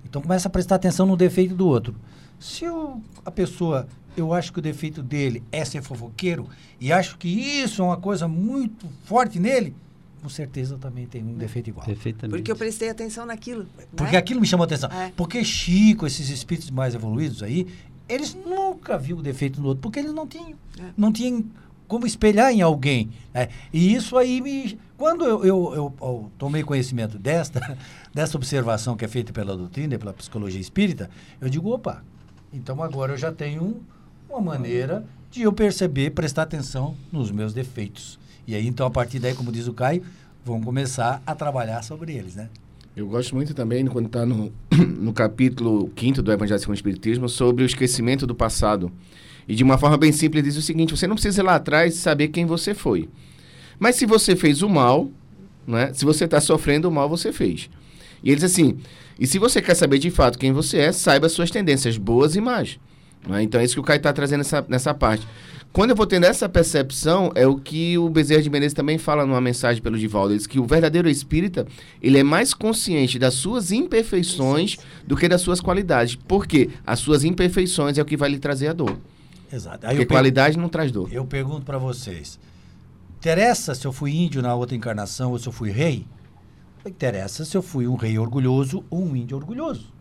então começa a prestar atenção no defeito do outro. Se eu, a pessoa, eu acho que o defeito dele é ser fofoqueiro e acho que isso é uma coisa muito forte nele, com certeza eu também tenho um defeito igual. Perfeitamente. Porque eu prestei atenção naquilo. Porque né? aquilo me chamou a atenção. É. Porque Chico, esses espíritos mais evoluídos aí, eles nunca viu o defeito no outro, porque eles não tinham. É. Não tinham como espelhar em alguém. né? E isso aí me. Quando eu, eu, eu- eu tomei conhecimento desta, dessa observação que é feita pela doutrina e pela psicologia espírita, eu digo, opa, então agora eu já tenho um- uma maneira de eu perceber, prestar atenção nos meus defeitos. E aí, então, a partir daí, como diz o Caio, vamos começar a trabalhar sobre eles, né? Eu gosto muito também, quando está no, no capítulo 5 do Evangelho segundo o Espiritismo, sobre o esquecimento do passado. E de uma forma bem simples, diz o seguinte: você não precisa ir lá atrás saber quem você foi. Mas se você fez o mal, né, se você está sofrendo o mal, você fez. E ele diz assim: e se você quer saber de fato quem você é, saiba as suas tendências, boas e más. Não é? Então é isso que o Caio está trazendo nessa, nessa parte. Quando eu vou tendo essa percepção, é o que o Bezerra de Menezes também fala numa mensagem pelo Divaldo. Ele diz que o verdadeiro espírita, ele é mais consciente das suas imperfeições do que das suas qualidades. Porque as suas imperfeições é o que vai lhe trazer a dor. Exato. Aí Porque eu pergunto- qualidade não traz dor. Eu pergunto para vocês: interessa se eu fui índio na outra encarnação ou se eu fui rei? Interessa se eu fui um rei orgulhoso ou um índio orgulhoso.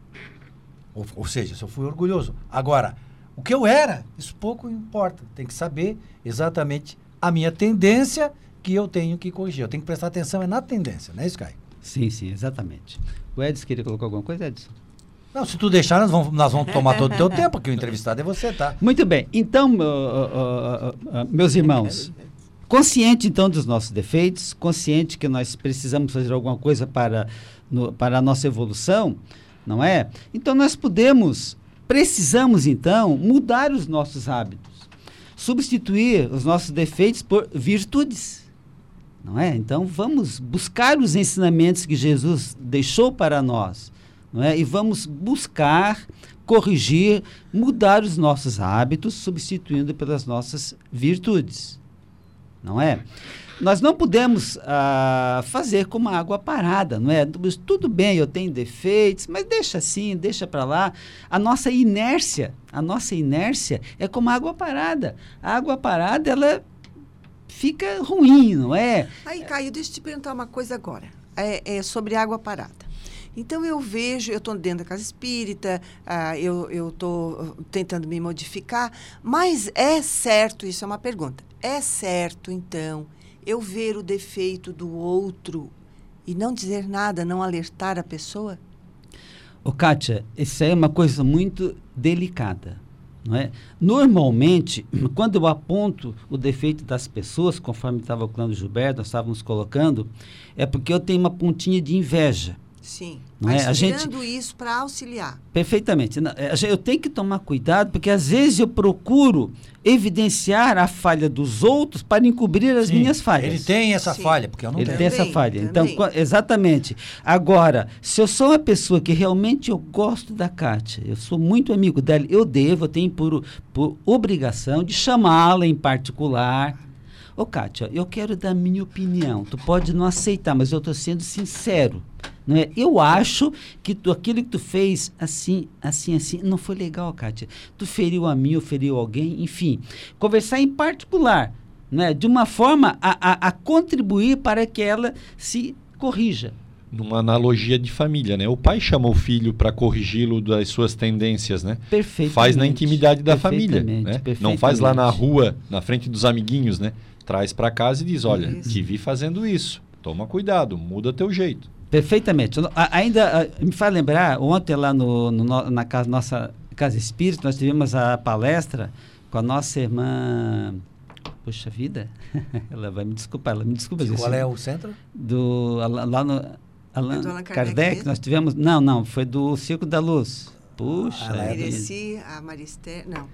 Ou, ou seja, se eu fui orgulhoso. Agora, o que eu era, isso pouco importa. Tem que saber exatamente a minha tendência que eu tenho que corrigir. Eu tenho que prestar atenção é na tendência, não é isso, Caio? Sim, sim, exatamente. O Edson queria colocar alguma coisa, Edson? Não, se tu deixar, nós vamos, nós vamos tomar todo o teu tempo, porque o entrevistado é você, tá? Muito bem. Então, ah, ah, ah, ah, meus irmãos, consciente então dos nossos defeitos, consciente que nós precisamos fazer alguma coisa para, no- para a nossa evolução, não é? Então nós podemos, precisamos então mudar os nossos hábitos, substituir os nossos defeitos por virtudes. Não é? Então vamos buscar os ensinamentos que Jesus deixou para nós, não é? E vamos buscar corrigir, mudar os nossos hábitos, substituindo pelas nossas virtudes. Não é? Nós não podemos ah, fazer como a água parada, não é? Tudo bem, eu tenho defeitos, mas deixa assim, deixa para lá. A nossa inércia, a nossa inércia é como a água parada. A água parada, ela fica ruim, não é? Aí, Caio, deixa eu te perguntar uma coisa agora. É, é sobre água parada. Então, eu vejo, eu estou dentro da casa espírita, ah, eu estou tentando me modificar, mas é certo, isso é uma pergunta, é certo, então, eu ver o defeito do outro e não dizer nada, não alertar a pessoa? Ô, Kátia, isso é uma coisa muito delicada. Não é? Normalmente, quando eu aponto o defeito das pessoas, conforme estava o clã Gilberto, nós estávamos colocando, é porque eu tenho uma pontinha de inveja. Sim. Não mas é? A gente- tirando isso para auxiliar. Perfeitamente. É, gente- Eu tenho que tomar cuidado, porque às vezes eu procuro evidenciar a falha dos outros para encobrir as Sim, minhas falhas. Ele tem essa Sim. falha, porque eu não Ele tenho. tem essa falha. Então, também. qua- exatamente. Agora, se eu sou uma pessoa que realmente eu gosto da Kátia, eu sou muito amigo dela, eu devo, eu tenho por, por obrigação de chamá-la em particular. Ô, Kátia, eu quero dar minha opinião. Tu pode não aceitar, mas eu estou sendo sincero. Não é? Eu acho que tu, aquilo que tu fez assim, assim, assim, não foi legal, Kátia. Tu feriu a mim, ou feriu alguém, enfim. Conversar em particular, né? de uma forma a, a, a contribuir para que ela se corrija. Numa analogia de família, né? O pai chama o filho para corrigi-lo das suas tendências, né? Perfeitamente. Faz na intimidade da família, Perfeitamente, né? Não faz lá na rua, na frente dos amiguinhos, né? Traz para casa e diz, olha, Isso. te vi fazendo isso. Toma cuidado, muda teu jeito. Perfeitamente. A- ainda me faz lembrar, ontem lá no, no na casa, nossa Casa Espírita, nós tivemos a palestra com a nossa irmã. Puxa vida, ela vai me desculpar, ela me desculpa. Qual gente. é o centro? Do, lá, no. Allan É do Allan Kardec Kardec, nós tivemos. Não, não, foi do Circo da Luz. Puxa. Ah, é vida. Mereci, a Maristé, não.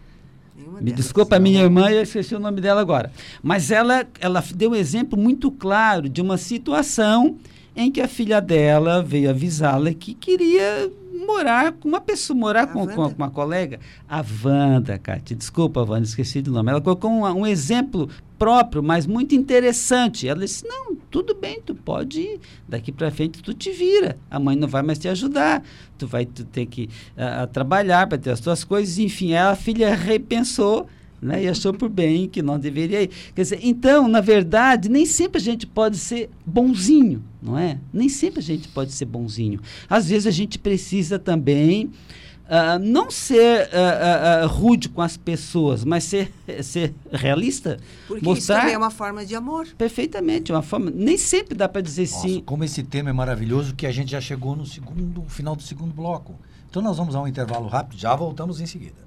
nenhuma Me delas. desculpa a minha irmã, eu esqueci o nome dela agora. Mas ela, ela deu um exemplo muito claro de uma situação em que a filha dela veio avisá-la que queria morar com uma pessoa, morar com, com, uma colega. A Wanda, Cátia, desculpa, Wanda, esqueci do nome. Ela colocou um, um, exemplo próprio, mas muito interessante. Ela disse: Não, tudo bem, tu pode ir. Daqui para frente tu te vira. A mãe não vai mais te ajudar. Tu vai tu ter que uh, trabalhar para ter as tuas coisas. Enfim, a filha repensou né, e achou por bem que não deveria ir. Quer dizer, então, na verdade, nem sempre a gente pode ser bonzinho, não é? Nem sempre a gente pode ser bonzinho. Às vezes a gente precisa também uh, não ser uh, uh, rude com as pessoas, mas ser, ser realista. Porque mostrar... isso também é uma forma de amor. Perfeitamente, uma forma. Nem sempre dá para dizer Nossa, sim. Como esse tema é maravilhoso que a gente já chegou no segundo, final do segundo bloco. Então nós vamos a um intervalo rápido, já voltamos em seguida.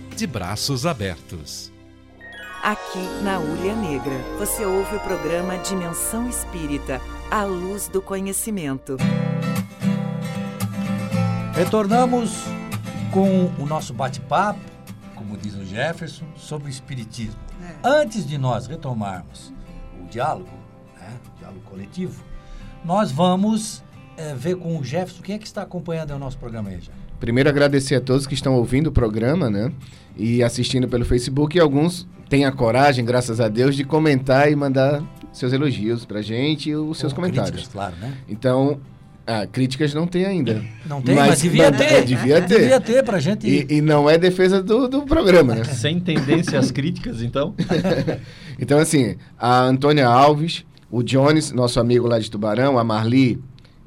de braços abertos. Aqui na Ulha Negra, você ouve o programa Dimensão Espírita, a luz do conhecimento. Retornamos com o nosso bate-papo, como diz o Jefferson, sobre o Espiritismo. É. Antes de nós retomarmos o diálogo, né, o diálogo coletivo, nós vamos é, ver com o Jefferson quem é que está acompanhando o nosso programa aí, já. Primeiro agradecer a todos que estão ouvindo o programa, né? E assistindo pelo Facebook. E alguns têm a coragem, graças a Deus, de comentar e mandar seus elogios pra gente e os seus Ou comentários. Críticas, claro, né? Então, ah, críticas não tem ainda. Não tem, mas, mas devia ter. É, devia ter. Devia ter pra gente. E, e não é defesa do, do programa, né? Sem tendência às críticas, então. então, assim, a Antônia Alves, o Jones, nosso amigo lá de Tubarão, a Marli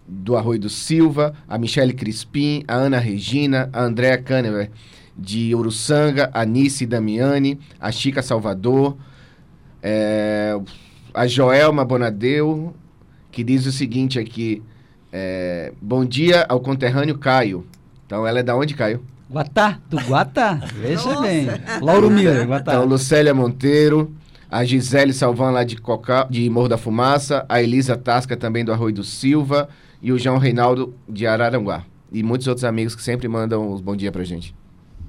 do Arroio do Silva, a Michele Crispim, a Ana Regina, a Andréa Kahnemer de Uruçanga, a Nice Damiani, a Chica Salvador, é, a Joelma Bonadeu, que diz o seguinte aqui, é, bom dia ao conterrâneo Caio. Então, ela é da onde, Caio? Guatá, do Guatá. Veja bem. Lauro Miller, Guatá. Então, Lucélia Monteiro, a Gisele Salvan lá de, Coca, de Morro da Fumaça, a Elisa Tasca também do Arroio do Silva e o João Reinaldo de Araranguá. E muitos outros amigos que sempre mandam os bom dia pra gente.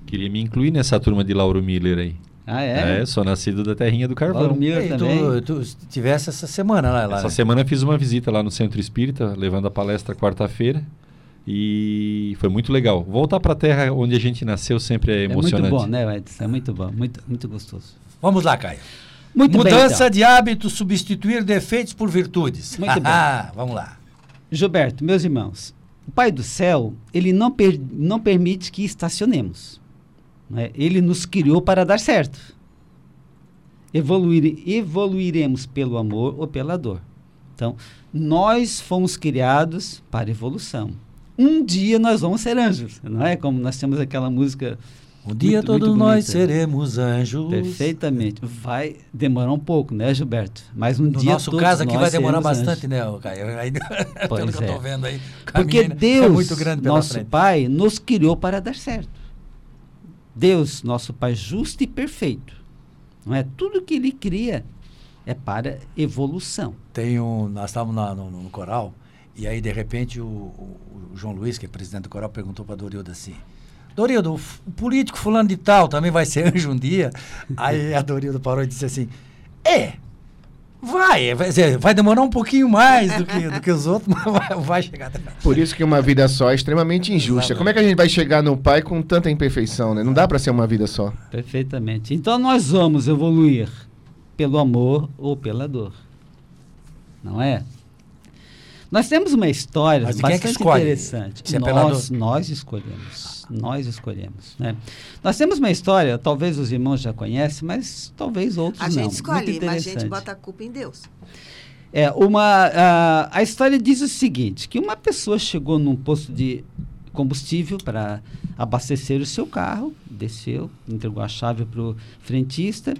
Queria me incluir nessa turma de Lauro Miller aí. Ah, é? É, sou nascido da terrinha do Carvão. Lauro Miller E também. tu, tu tivesse essa semana lá. lá Essa né? semana eu fiz uma visita lá no Centro Espírita, levando a palestra quarta-feira. E foi muito legal. Voltar para a terra onde a gente nasceu sempre é É emocionante. muito bom, né, Edson? É muito bom, muito, muito gostoso. Vamos lá, Caio. Muito Mudança bem, então. de hábitos, substituir defeitos por virtudes. Muito bem. Ah, vamos lá. Gilberto, meus irmãos, o Pai do Céu, ele não, per- não permite que estacionemos. né? Ele nos criou para dar certo. Evoluir, evoluiremos pelo amor ou pela dor. Então, nós fomos criados para evolução. Um dia nós vamos ser anjos, não é? Como nós temos aquela música. Um dia Muito- todos muito nós bonita. seremos anjos. Perfeitamente. Vai demorar um pouco, né, Gilberto? Mas um No dia nosso todos caso aqui vai demorar bastante, né, ô Caio? Aí, pelo Pois que eu é. tô vendo aí. Porque Deus, é muito grande pela nosso frente. Pai, nos criou para dar certo. Deus, nosso Pai justo e perfeito. Não é tudo que ele cria é para evolução. Tem um, nós estávamos na- no, no coral e aí de repente o, o- João Luiz, que é presidente do coral, perguntou para Dorildo assim: Dorildo, o, político fulano de tal também vai ser anjo um dia? aí a Dorildo parou e disse assim: É, vai, vai, vai demorar um pouquinho mais do que, do que os outros, mas vai, vai chegar também. Por isso que uma vida só é extremamente injusta. Exatamente. Como é que a gente vai chegar no Pai com tanta imperfeição, né? Não dá pra ser uma vida só. Perfeitamente. Então nós vamos evoluir pelo amor ou pela dor. Não é? Nós temos uma história Mas quem é bastante que escolhe? interessante. Se é nós, nós escolhemos. Nós escolhemos. Né? Nós temos uma história, talvez os irmãos já conhecem, mas talvez outros A não. gente Muito escolhe, mas a gente interessante. bota a culpa em Deus. É, uma, a, a história diz o seguinte, que uma pessoa chegou num posto de combustível para abastecer o seu carro, desceu, entregou a chave para o frentista,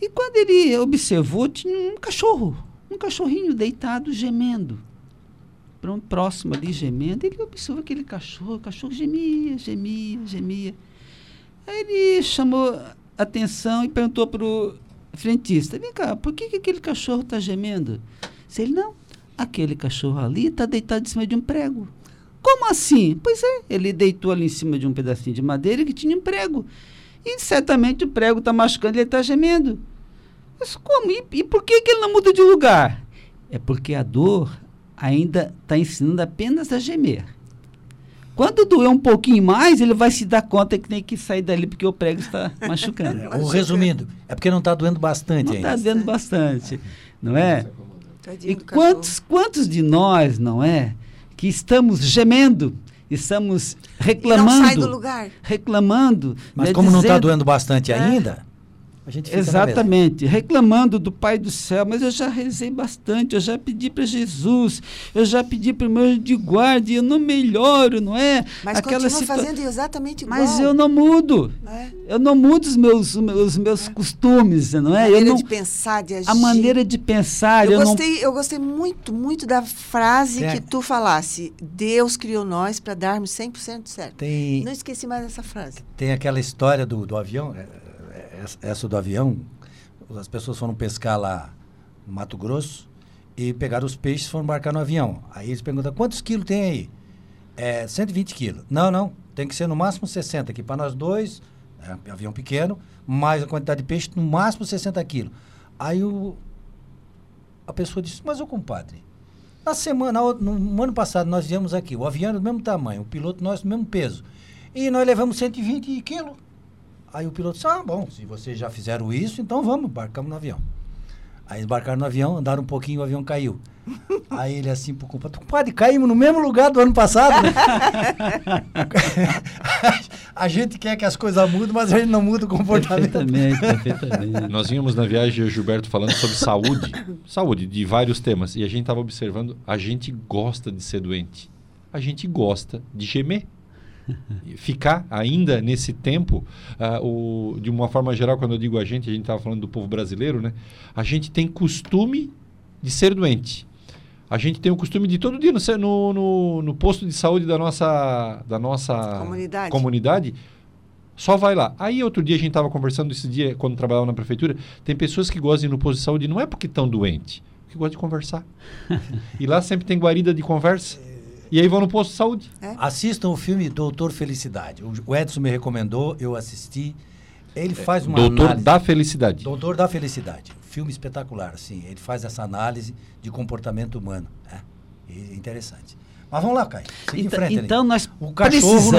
e quando ele observou, tinha um cachorro, um cachorrinho deitado, gemendo. Pró- Próximo ali, gemendo, ele observou aquele cachorro, o cachorro gemia, gemia, gemia. Aí ele chamou atenção e perguntou para o frentista: Vem cá, por que, que aquele cachorro está gemendo? Se ele não, aquele cachorro ali está deitado em cima de um prego. Como assim? Pois é, ele deitou ali em cima de um pedacinho de madeira que tinha um prego. E certamente o prego está machucando ele está gemendo. Mas como? E, e por que, que ele não muda de lugar? É porque a dor ainda está ensinando apenas a gemer. Quando doer um pouquinho mais, ele vai se dar conta que tem que sair dali porque o prego está machucando. Ou resumindo, é porque não está doendo bastante Não ainda. está doendo bastante, não é? E quantos, quantos de nós, não é, que estamos gemendo, estamos E reclamando, não sai do lugar. reclamando, Mas né, como não está dizendo- doendo bastante É. ainda, Exatamente, reclamando do Pai do céu, mas eu já rezei bastante, eu já pedi para Jesus, eu já pedi para o meu anjo de guarda, e eu não melhoro, não é? Mas Aquela continua situa- fazendo exatamente igual. Mas eu não mudo, É. eu não mudo os meus, os meus, meus costumes, não A é? Eu maneira não, de pensar, de agir. a maneira de pensar, Eu, eu, não gostei, eu gostei muito, muito da frase a- que tu falasse. Deus criou nós para darmos 100% certo. Tem, Não esqueci mais dessa frase. tem aquela história do, do avião, é, é, essa- do avião, as pessoas foram pescar lá no Mato Grosso e pegaram os peixes e foram embarcar no avião. Aí eles perguntam, quantos quilos tem aí? É, 120 quilos. Não, não, tem que ser no máximo 60 aqui. Para nós dois, é um avião pequeno, mais a quantidade de peixe, no máximo 60 quilos. Aí o, a pessoa disse, mas ô compadre, na semana, no, no ano passado nós viemos aqui, o avião era do mesmo tamanho, o piloto nosso do mesmo peso. E nós levamos 120 quilos. Aí o piloto disse, ah, bom, se vocês já fizeram isso, então vamos, embarcamos no avião. Aí embarcaram no avião, andaram um pouquinho, o avião caiu. Aí ele assim pro compadre, compadre, caímos no mesmo lugar do ano passado, a gente quer que as coisas mudem, mas a gente não muda o comportamento. perfeitamente, perfeitamente. Nós vínhamos na viagem, o Gilberto falando sobre saúde. saúde, de vários temas. E a gente estava observando, a gente gosta de ser doente. A gente gosta de gemer. Ficar ainda nesse tempo, ah, o, de uma forma geral, quando eu digo a gente, a gente estava falando do povo brasileiro, né? A gente tem costume de ser doente. A gente tem o costume de todo dia no, no, no posto de saúde da nossa, da nossa Comunidade. comunidade Só vai lá. Aí outro dia a gente estava conversando, esse dia, quando trabalhava na prefeitura, tem pessoas que gostam de ir no posto de saúde, não é porque estão doentes, porque gostam de conversar. e lá sempre tem guarida de conversa. E aí vão no posto de saúde. É. Assistam o filme Doutor Felicidade. O Edson me recomendou, eu assisti. Ele faz uma Doutor análise. da Felicidade. Doutor da Felicidade. Filme espetacular, assim. Ele faz essa análise de comportamento humano. É, é interessante. Mas vamos lá, Caio. Então, frente, então nós O cachorro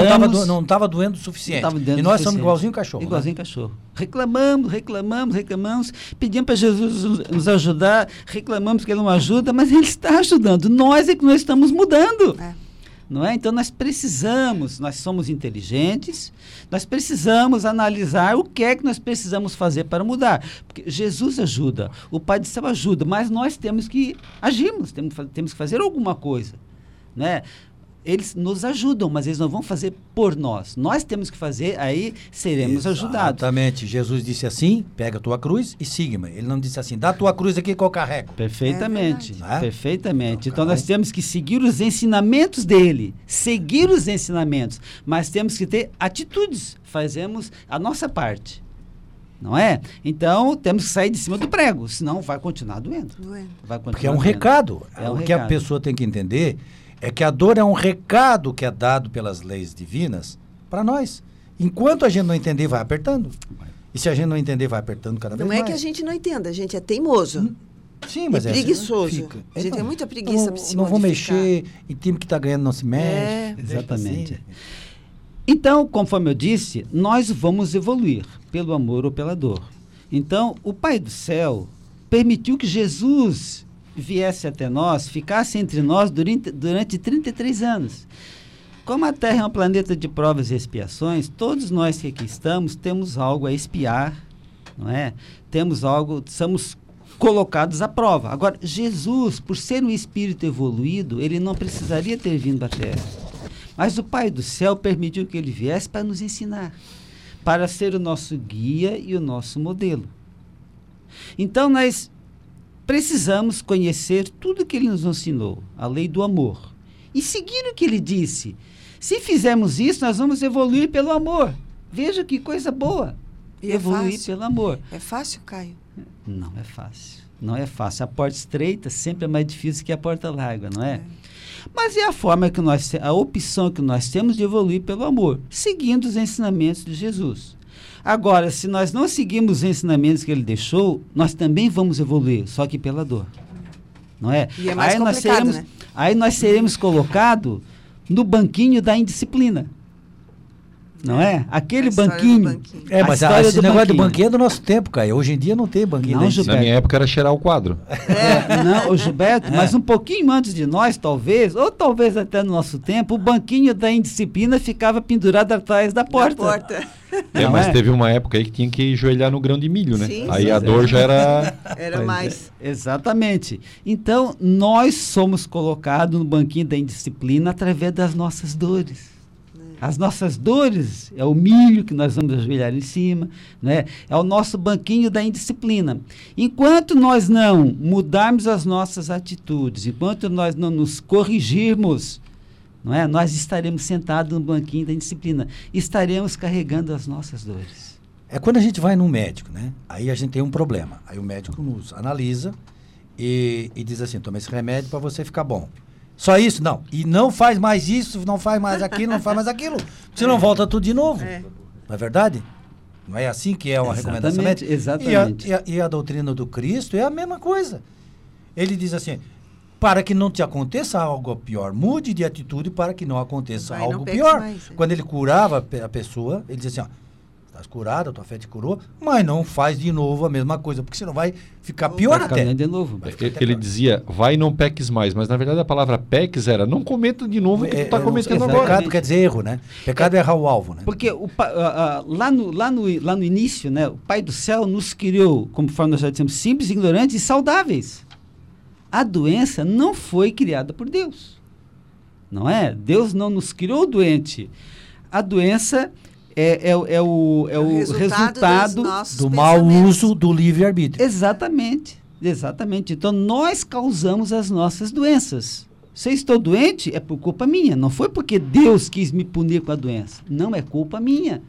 não estava do, doendo o suficiente. Não doendo e nós suficiente. somos igualzinho cachorro. Igualzinho né? cachorro. Reclamamos, reclamamos, reclamamos, pedimos para Jesus nos ajudar, reclamamos que ele não ajuda, mas ele está ajudando. Nós é que não estamos mudando. É. Não é? Então nós precisamos, nós somos inteligentes, nós precisamos analisar o que é que nós precisamos fazer para mudar. Porque Jesus ajuda, o Pai do Céu ajuda, mas nós temos que agirmos, temos, temos que fazer alguma coisa. Né? Eles nos ajudam, mas eles não vão fazer por nós. Nós temos que fazer, aí seremos ajudados. Exatamente. Jesus disse assim: pega a tua cruz e siga-me. Ele não disse assim: dá a tua cruz aqui que eu carrego. Perfeitamente. É perfeitamente. Então nós temos que seguir os ensinamentos dele, seguir os ensinamentos, mas temos que ter atitudes. Fazemos a nossa parte. Não é? Então temos que sair de cima do prego, senão vai continuar doendo. Doendo. Vai continuar Porque é um doendo. recado. É um o que a recado. pessoa tem que entender é que a dor é um recado que é dado pelas leis divinas para nós. Enquanto a gente não entender, vai apertando. E se a gente não entender, vai apertando cada vez Não é mais. que a gente não entenda, a gente é teimoso. Sim, mas é é assim, preguiçoso. fica. A gente Então, tem muita preguiça não, se Não vou mexer, e time que está ganhando não se mexe. É. Exatamente. assim. Então, conforme eu disse, nós vamos evoluir pelo amor ou pela dor. Então, o Pai do Céu permitiu que Jesus viesse até nós, ficasse entre nós durante, durante 33 anos. Como a Terra é um planeta de provas e expiações, todos nós que aqui estamos temos algo a expiar, não é? Temos algo, somos colocados à prova. Agora, Jesus, por ser um espírito evoluído, ele não precisaria ter vindo à Terra. Mas o Pai do céu permitiu que ele viesse para nos ensinar, para ser o nosso guia e o nosso modelo. Então nós precisamos conhecer tudo que ele nos ensinou, a lei do amor, e seguir o que ele disse. Se fizermos isso, nós vamos evoluir pelo amor. Veja que coisa boa. E é evoluir fácil. pelo amor. É fácil, Caio? Não é fácil. Não é fácil. A porta estreita sempre é mais difícil que a porta larga, não é? Mas é a forma que nós, a opção que nós temos de evoluir pelo amor, seguindo os ensinamentos de Jesus. Agora, se nós não seguimos os ensinamentos que ele deixou, nós também vamos evoluir, só que pela dor. Não é? É aí, nós seremos, né? aí nós seremos colocados no banquinho da indisciplina. Não é? Aquele A história do banquinho. banquinho. É, mas a, história esse do negócio de banquinho. banquinho é do nosso tempo, Caio. Hoje em dia não tem banquinho. Não, da Gilberto. Na minha época era cheirar o quadro. É, não, o Gilberto, mas um pouquinho antes de nós, talvez, ou talvez até no nosso tempo, o banquinho da indisciplina ficava pendurado atrás da porta. Na porta. É, Não mas é? teve uma época aí que tinha que joelhar no grão de milho, né? Sim, aí sim, a dor já era. Era Pois mais. é, exatamente. Então, nós somos colocados no banquinho da indisciplina através das nossas dores. As nossas dores é o milho que nós vamos ajoelhar em cima, né? é o nosso banquinho da indisciplina. Enquanto nós não mudarmos as nossas atitudes, enquanto nós não nos corrigirmos, não é? nós estaremos sentados no banquinho da indisciplina, estaremos carregando as nossas dores. É quando a gente vai num médico, né? Aí a gente tem um problema. Aí o médico nos analisa e, e diz assim: toma esse remédio para você ficar bom. Só isso? Não. E não faz mais isso, não faz mais aquilo, não faz mais aquilo. Senão volta tudo de novo. É. Não é verdade? Não é assim que é uma Exatamente, recomendação médica? exatamente. E a, e, a, e a doutrina do Cristo é a mesma coisa. Ele diz assim: para que não te aconteça algo pior, mude de atitude para que não aconteça Vai, não algo peques pior. mais, é. Quando ele curava a pessoa, ele dizia assim: ó, estás curada, tua fé te curou, mas não faz de novo a mesma coisa, porque senão vai ficar pior Vai ficar até. de novo. Vai ficar até Ele pior. dizia, vai e não peques mais. Mas na verdade a palavra peques era, não cometa de novo o que tu está É, é, cometendo é, agora. Pecado quer dizer erro, né? Pecado é errar o alvo, né? Porque o, lá, no, lá, no, lá no início, né, o Pai do Céu nos criou, conforme nós já dissemos, simples, ignorantes e saudáveis. A doença não foi criada por Deus. Não é? Deus não nos criou doente. A doença é, é, o- é o, é o resultado. nossos Do mau uso do livre-arbítrio. Exatamente. Exatamente. Então nós causamos as nossas doenças. Se eu estou doente, é por culpa minha. Não foi porque Deus quis me punir com a doença. Não é culpa minha.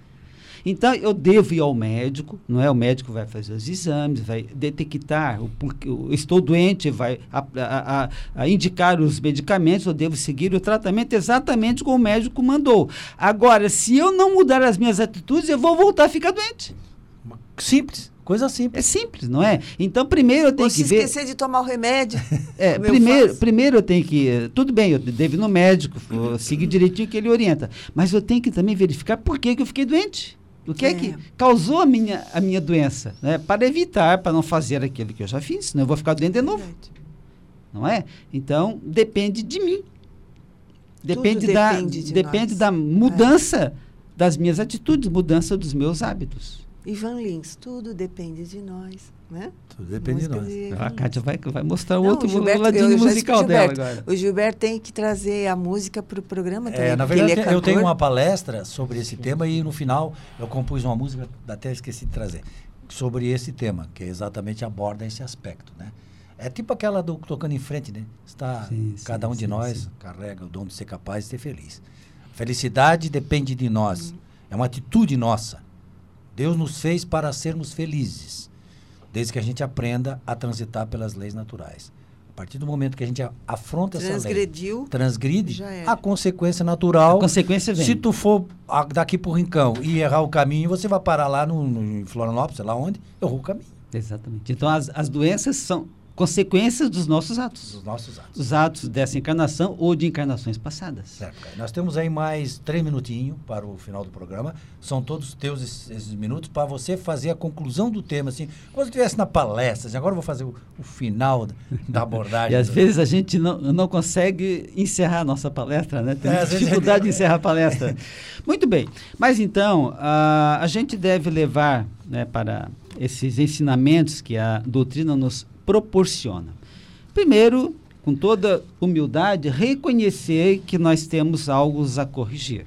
Então, eu devo ir ao médico, não é? O médico vai fazer os exames, vai detectar o porque eu estou doente, vai a, a, a, indicar os medicamentos, eu devo seguir o tratamento exatamente como o médico mandou. Agora, se eu não mudar as minhas atitudes, eu vou voltar a ficar doente. Simples. Coisa simples. É simples, não é? Então, primeiro eu tenho Ou que se ver. esquecer de tomar o remédio. É, como eu primeiro, primeiro eu tenho que. Tudo bem, eu devo ir no médico, vou seguir direitinho o que ele orienta. Mas eu tenho que também verificar por que, que eu fiquei doente. O que é, É. que causou a minha, a minha doença? Né? Para evitar, para não fazer aquilo que eu já fiz, senão eu vou ficar doente de novo. Verdade. Não é? Então, depende de mim. Depende, Tudo da, depende de depende da mudança das minhas atitudes, mudança dos meus hábitos. Ivan Lins, tudo depende de nós, né? Tudo depende de nós. de A Kátia vai, vai mostrar Não, outro o Gilberto, ladinho musical dela agora. O Gilberto tem que trazer a música para o programa também. É, na verdade, ele é eu tenho uma palestra sobre esse tema e no final eu compus uma música, até esqueci de trazer, sobre esse tema, que exatamente aborda esse aspecto, né? É tipo aquela do Tocando em Frente, né? Está, Sim, sim, cada um de sim, nós sim. carrega o dom de ser capaz de ser feliz. Felicidade depende de nós. É uma atitude nossa. Deus nos fez para sermos felizes, desde que a gente aprenda a transitar pelas leis naturais. A partir do momento que a gente afronta essa lei, Transgrediu. transgride, a consequência natural. A consequência vem. Se tu for daqui pro Rincão e errar o caminho, você vai parar lá no, no, em Florianópolis, sei lá onde, errou o caminho Exatamente. Então, as, as doenças são consequências dos nossos atos. dos nossos atos. Os atos dessa encarnação ou de encarnações passadas. Certo, cara. Nós temos aí mais três minutinhos para o final do programa. São todos teus esses, esses minutos para você fazer a conclusão do tema. Assim, quando você estivesse na palestra, assim, agora eu vou fazer o, o final da, da abordagem. E às do- vezes a gente não, não consegue encerrar a nossa palestra, né? Tem É, dificuldade de encerrar a palestra. Muito bem. Mas então, a, a gente deve levar né, para esses ensinamentos que a doutrina nos proporciona. Primeiro, com toda humildade, reconhecer que nós temos algo a corrigir.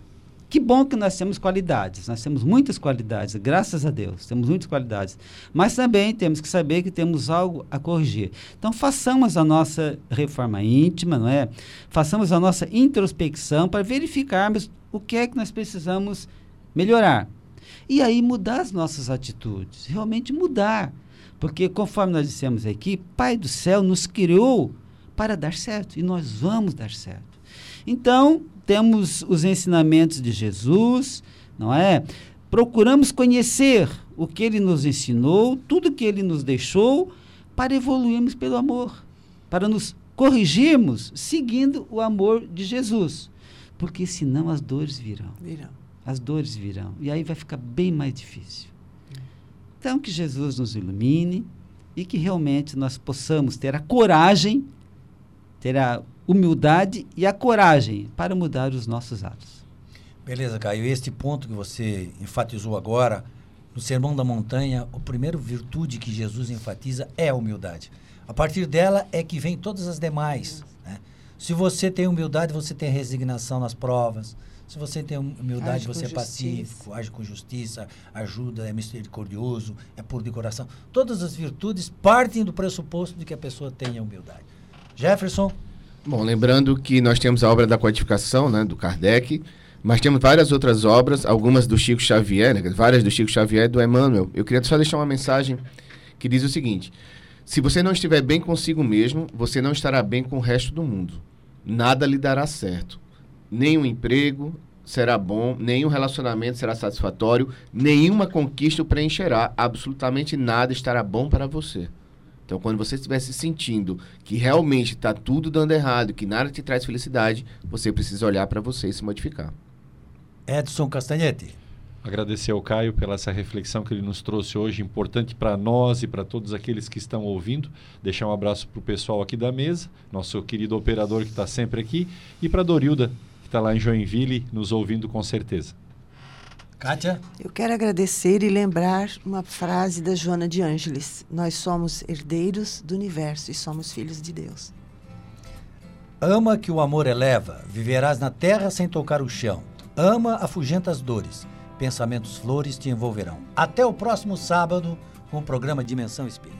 Que bom que nós temos qualidades, nós temos muitas qualidades, graças a Deus, temos muitas qualidades. Mas também temos que saber que temos algo a corrigir. Então, façamos a nossa reforma íntima, não é? Façamos a nossa introspecção para verificarmos o que é que nós precisamos melhorar. E aí mudar as nossas atitudes, realmente mudar. Porque, conforme nós dissemos aqui, Pai do céu nos criou para dar certo e nós vamos dar certo. Então, temos os ensinamentos de Jesus, não é? Procuramos conhecer o que ele nos ensinou, tudo que ele nos deixou, para evoluirmos pelo amor, para nos corrigirmos seguindo o amor de Jesus. Porque senão as dores virão Virão. as dores virão. E aí vai ficar bem mais difícil. Então, que Jesus nos ilumine e que realmente nós possamos ter a coragem, ter a humildade e a coragem para mudar os nossos atos. Beleza, Caio. Este ponto que você enfatizou agora, no Sermão da Montanha, a primeira virtude que Jesus enfatiza é a humildade. A partir dela é que vem todas as demais. Né? Se você tem humildade, você tem resignação nas provas. Se você tem humildade, Age você é justiça. pacífico, age com justiça, ajuda, é misericordioso, é puro de coração. Todas as virtudes partem do pressuposto de que a pessoa tenha humildade. Jefferson, Bom, lembrando que nós temos a obra da codificação, né, do Kardec, mas temos várias outras obras, algumas do Chico Xavier, né, várias do Chico Xavier e do Emmanuel. Eu queria só deixar uma mensagem que diz o seguinte: se você não estiver bem consigo mesmo, você não estará bem com o resto do mundo. Nada lhe dará certo. Nenhum emprego será bom, nenhum relacionamento será satisfatório, nenhuma conquista o preencherá, absolutamente nada estará bom para você. Então, quando você estiver se sentindo que realmente está tudo dando errado, que nada te traz felicidade, você precisa olhar para você e se modificar. Edson Castanhete. Agradecer ao Caio pela essa reflexão que ele nos trouxe hoje, importante para nós e para todos aqueles que estão ouvindo. Deixar um abraço para o pessoal aqui da mesa, nosso querido operador que está sempre aqui, e para a Dorilda, está lá em Joinville, nos ouvindo com certeza. Kátia? Eu quero agradecer e lembrar uma frase da Joana de Ângeles. Nós somos herdeiros do universo e somos filhos de Deus. Ama que o amor eleva, viverás na terra sem tocar o chão. Ama afugenta as dores, pensamentos flores te envolverão. Até o próximo sábado com o programa Dimensão Espírita.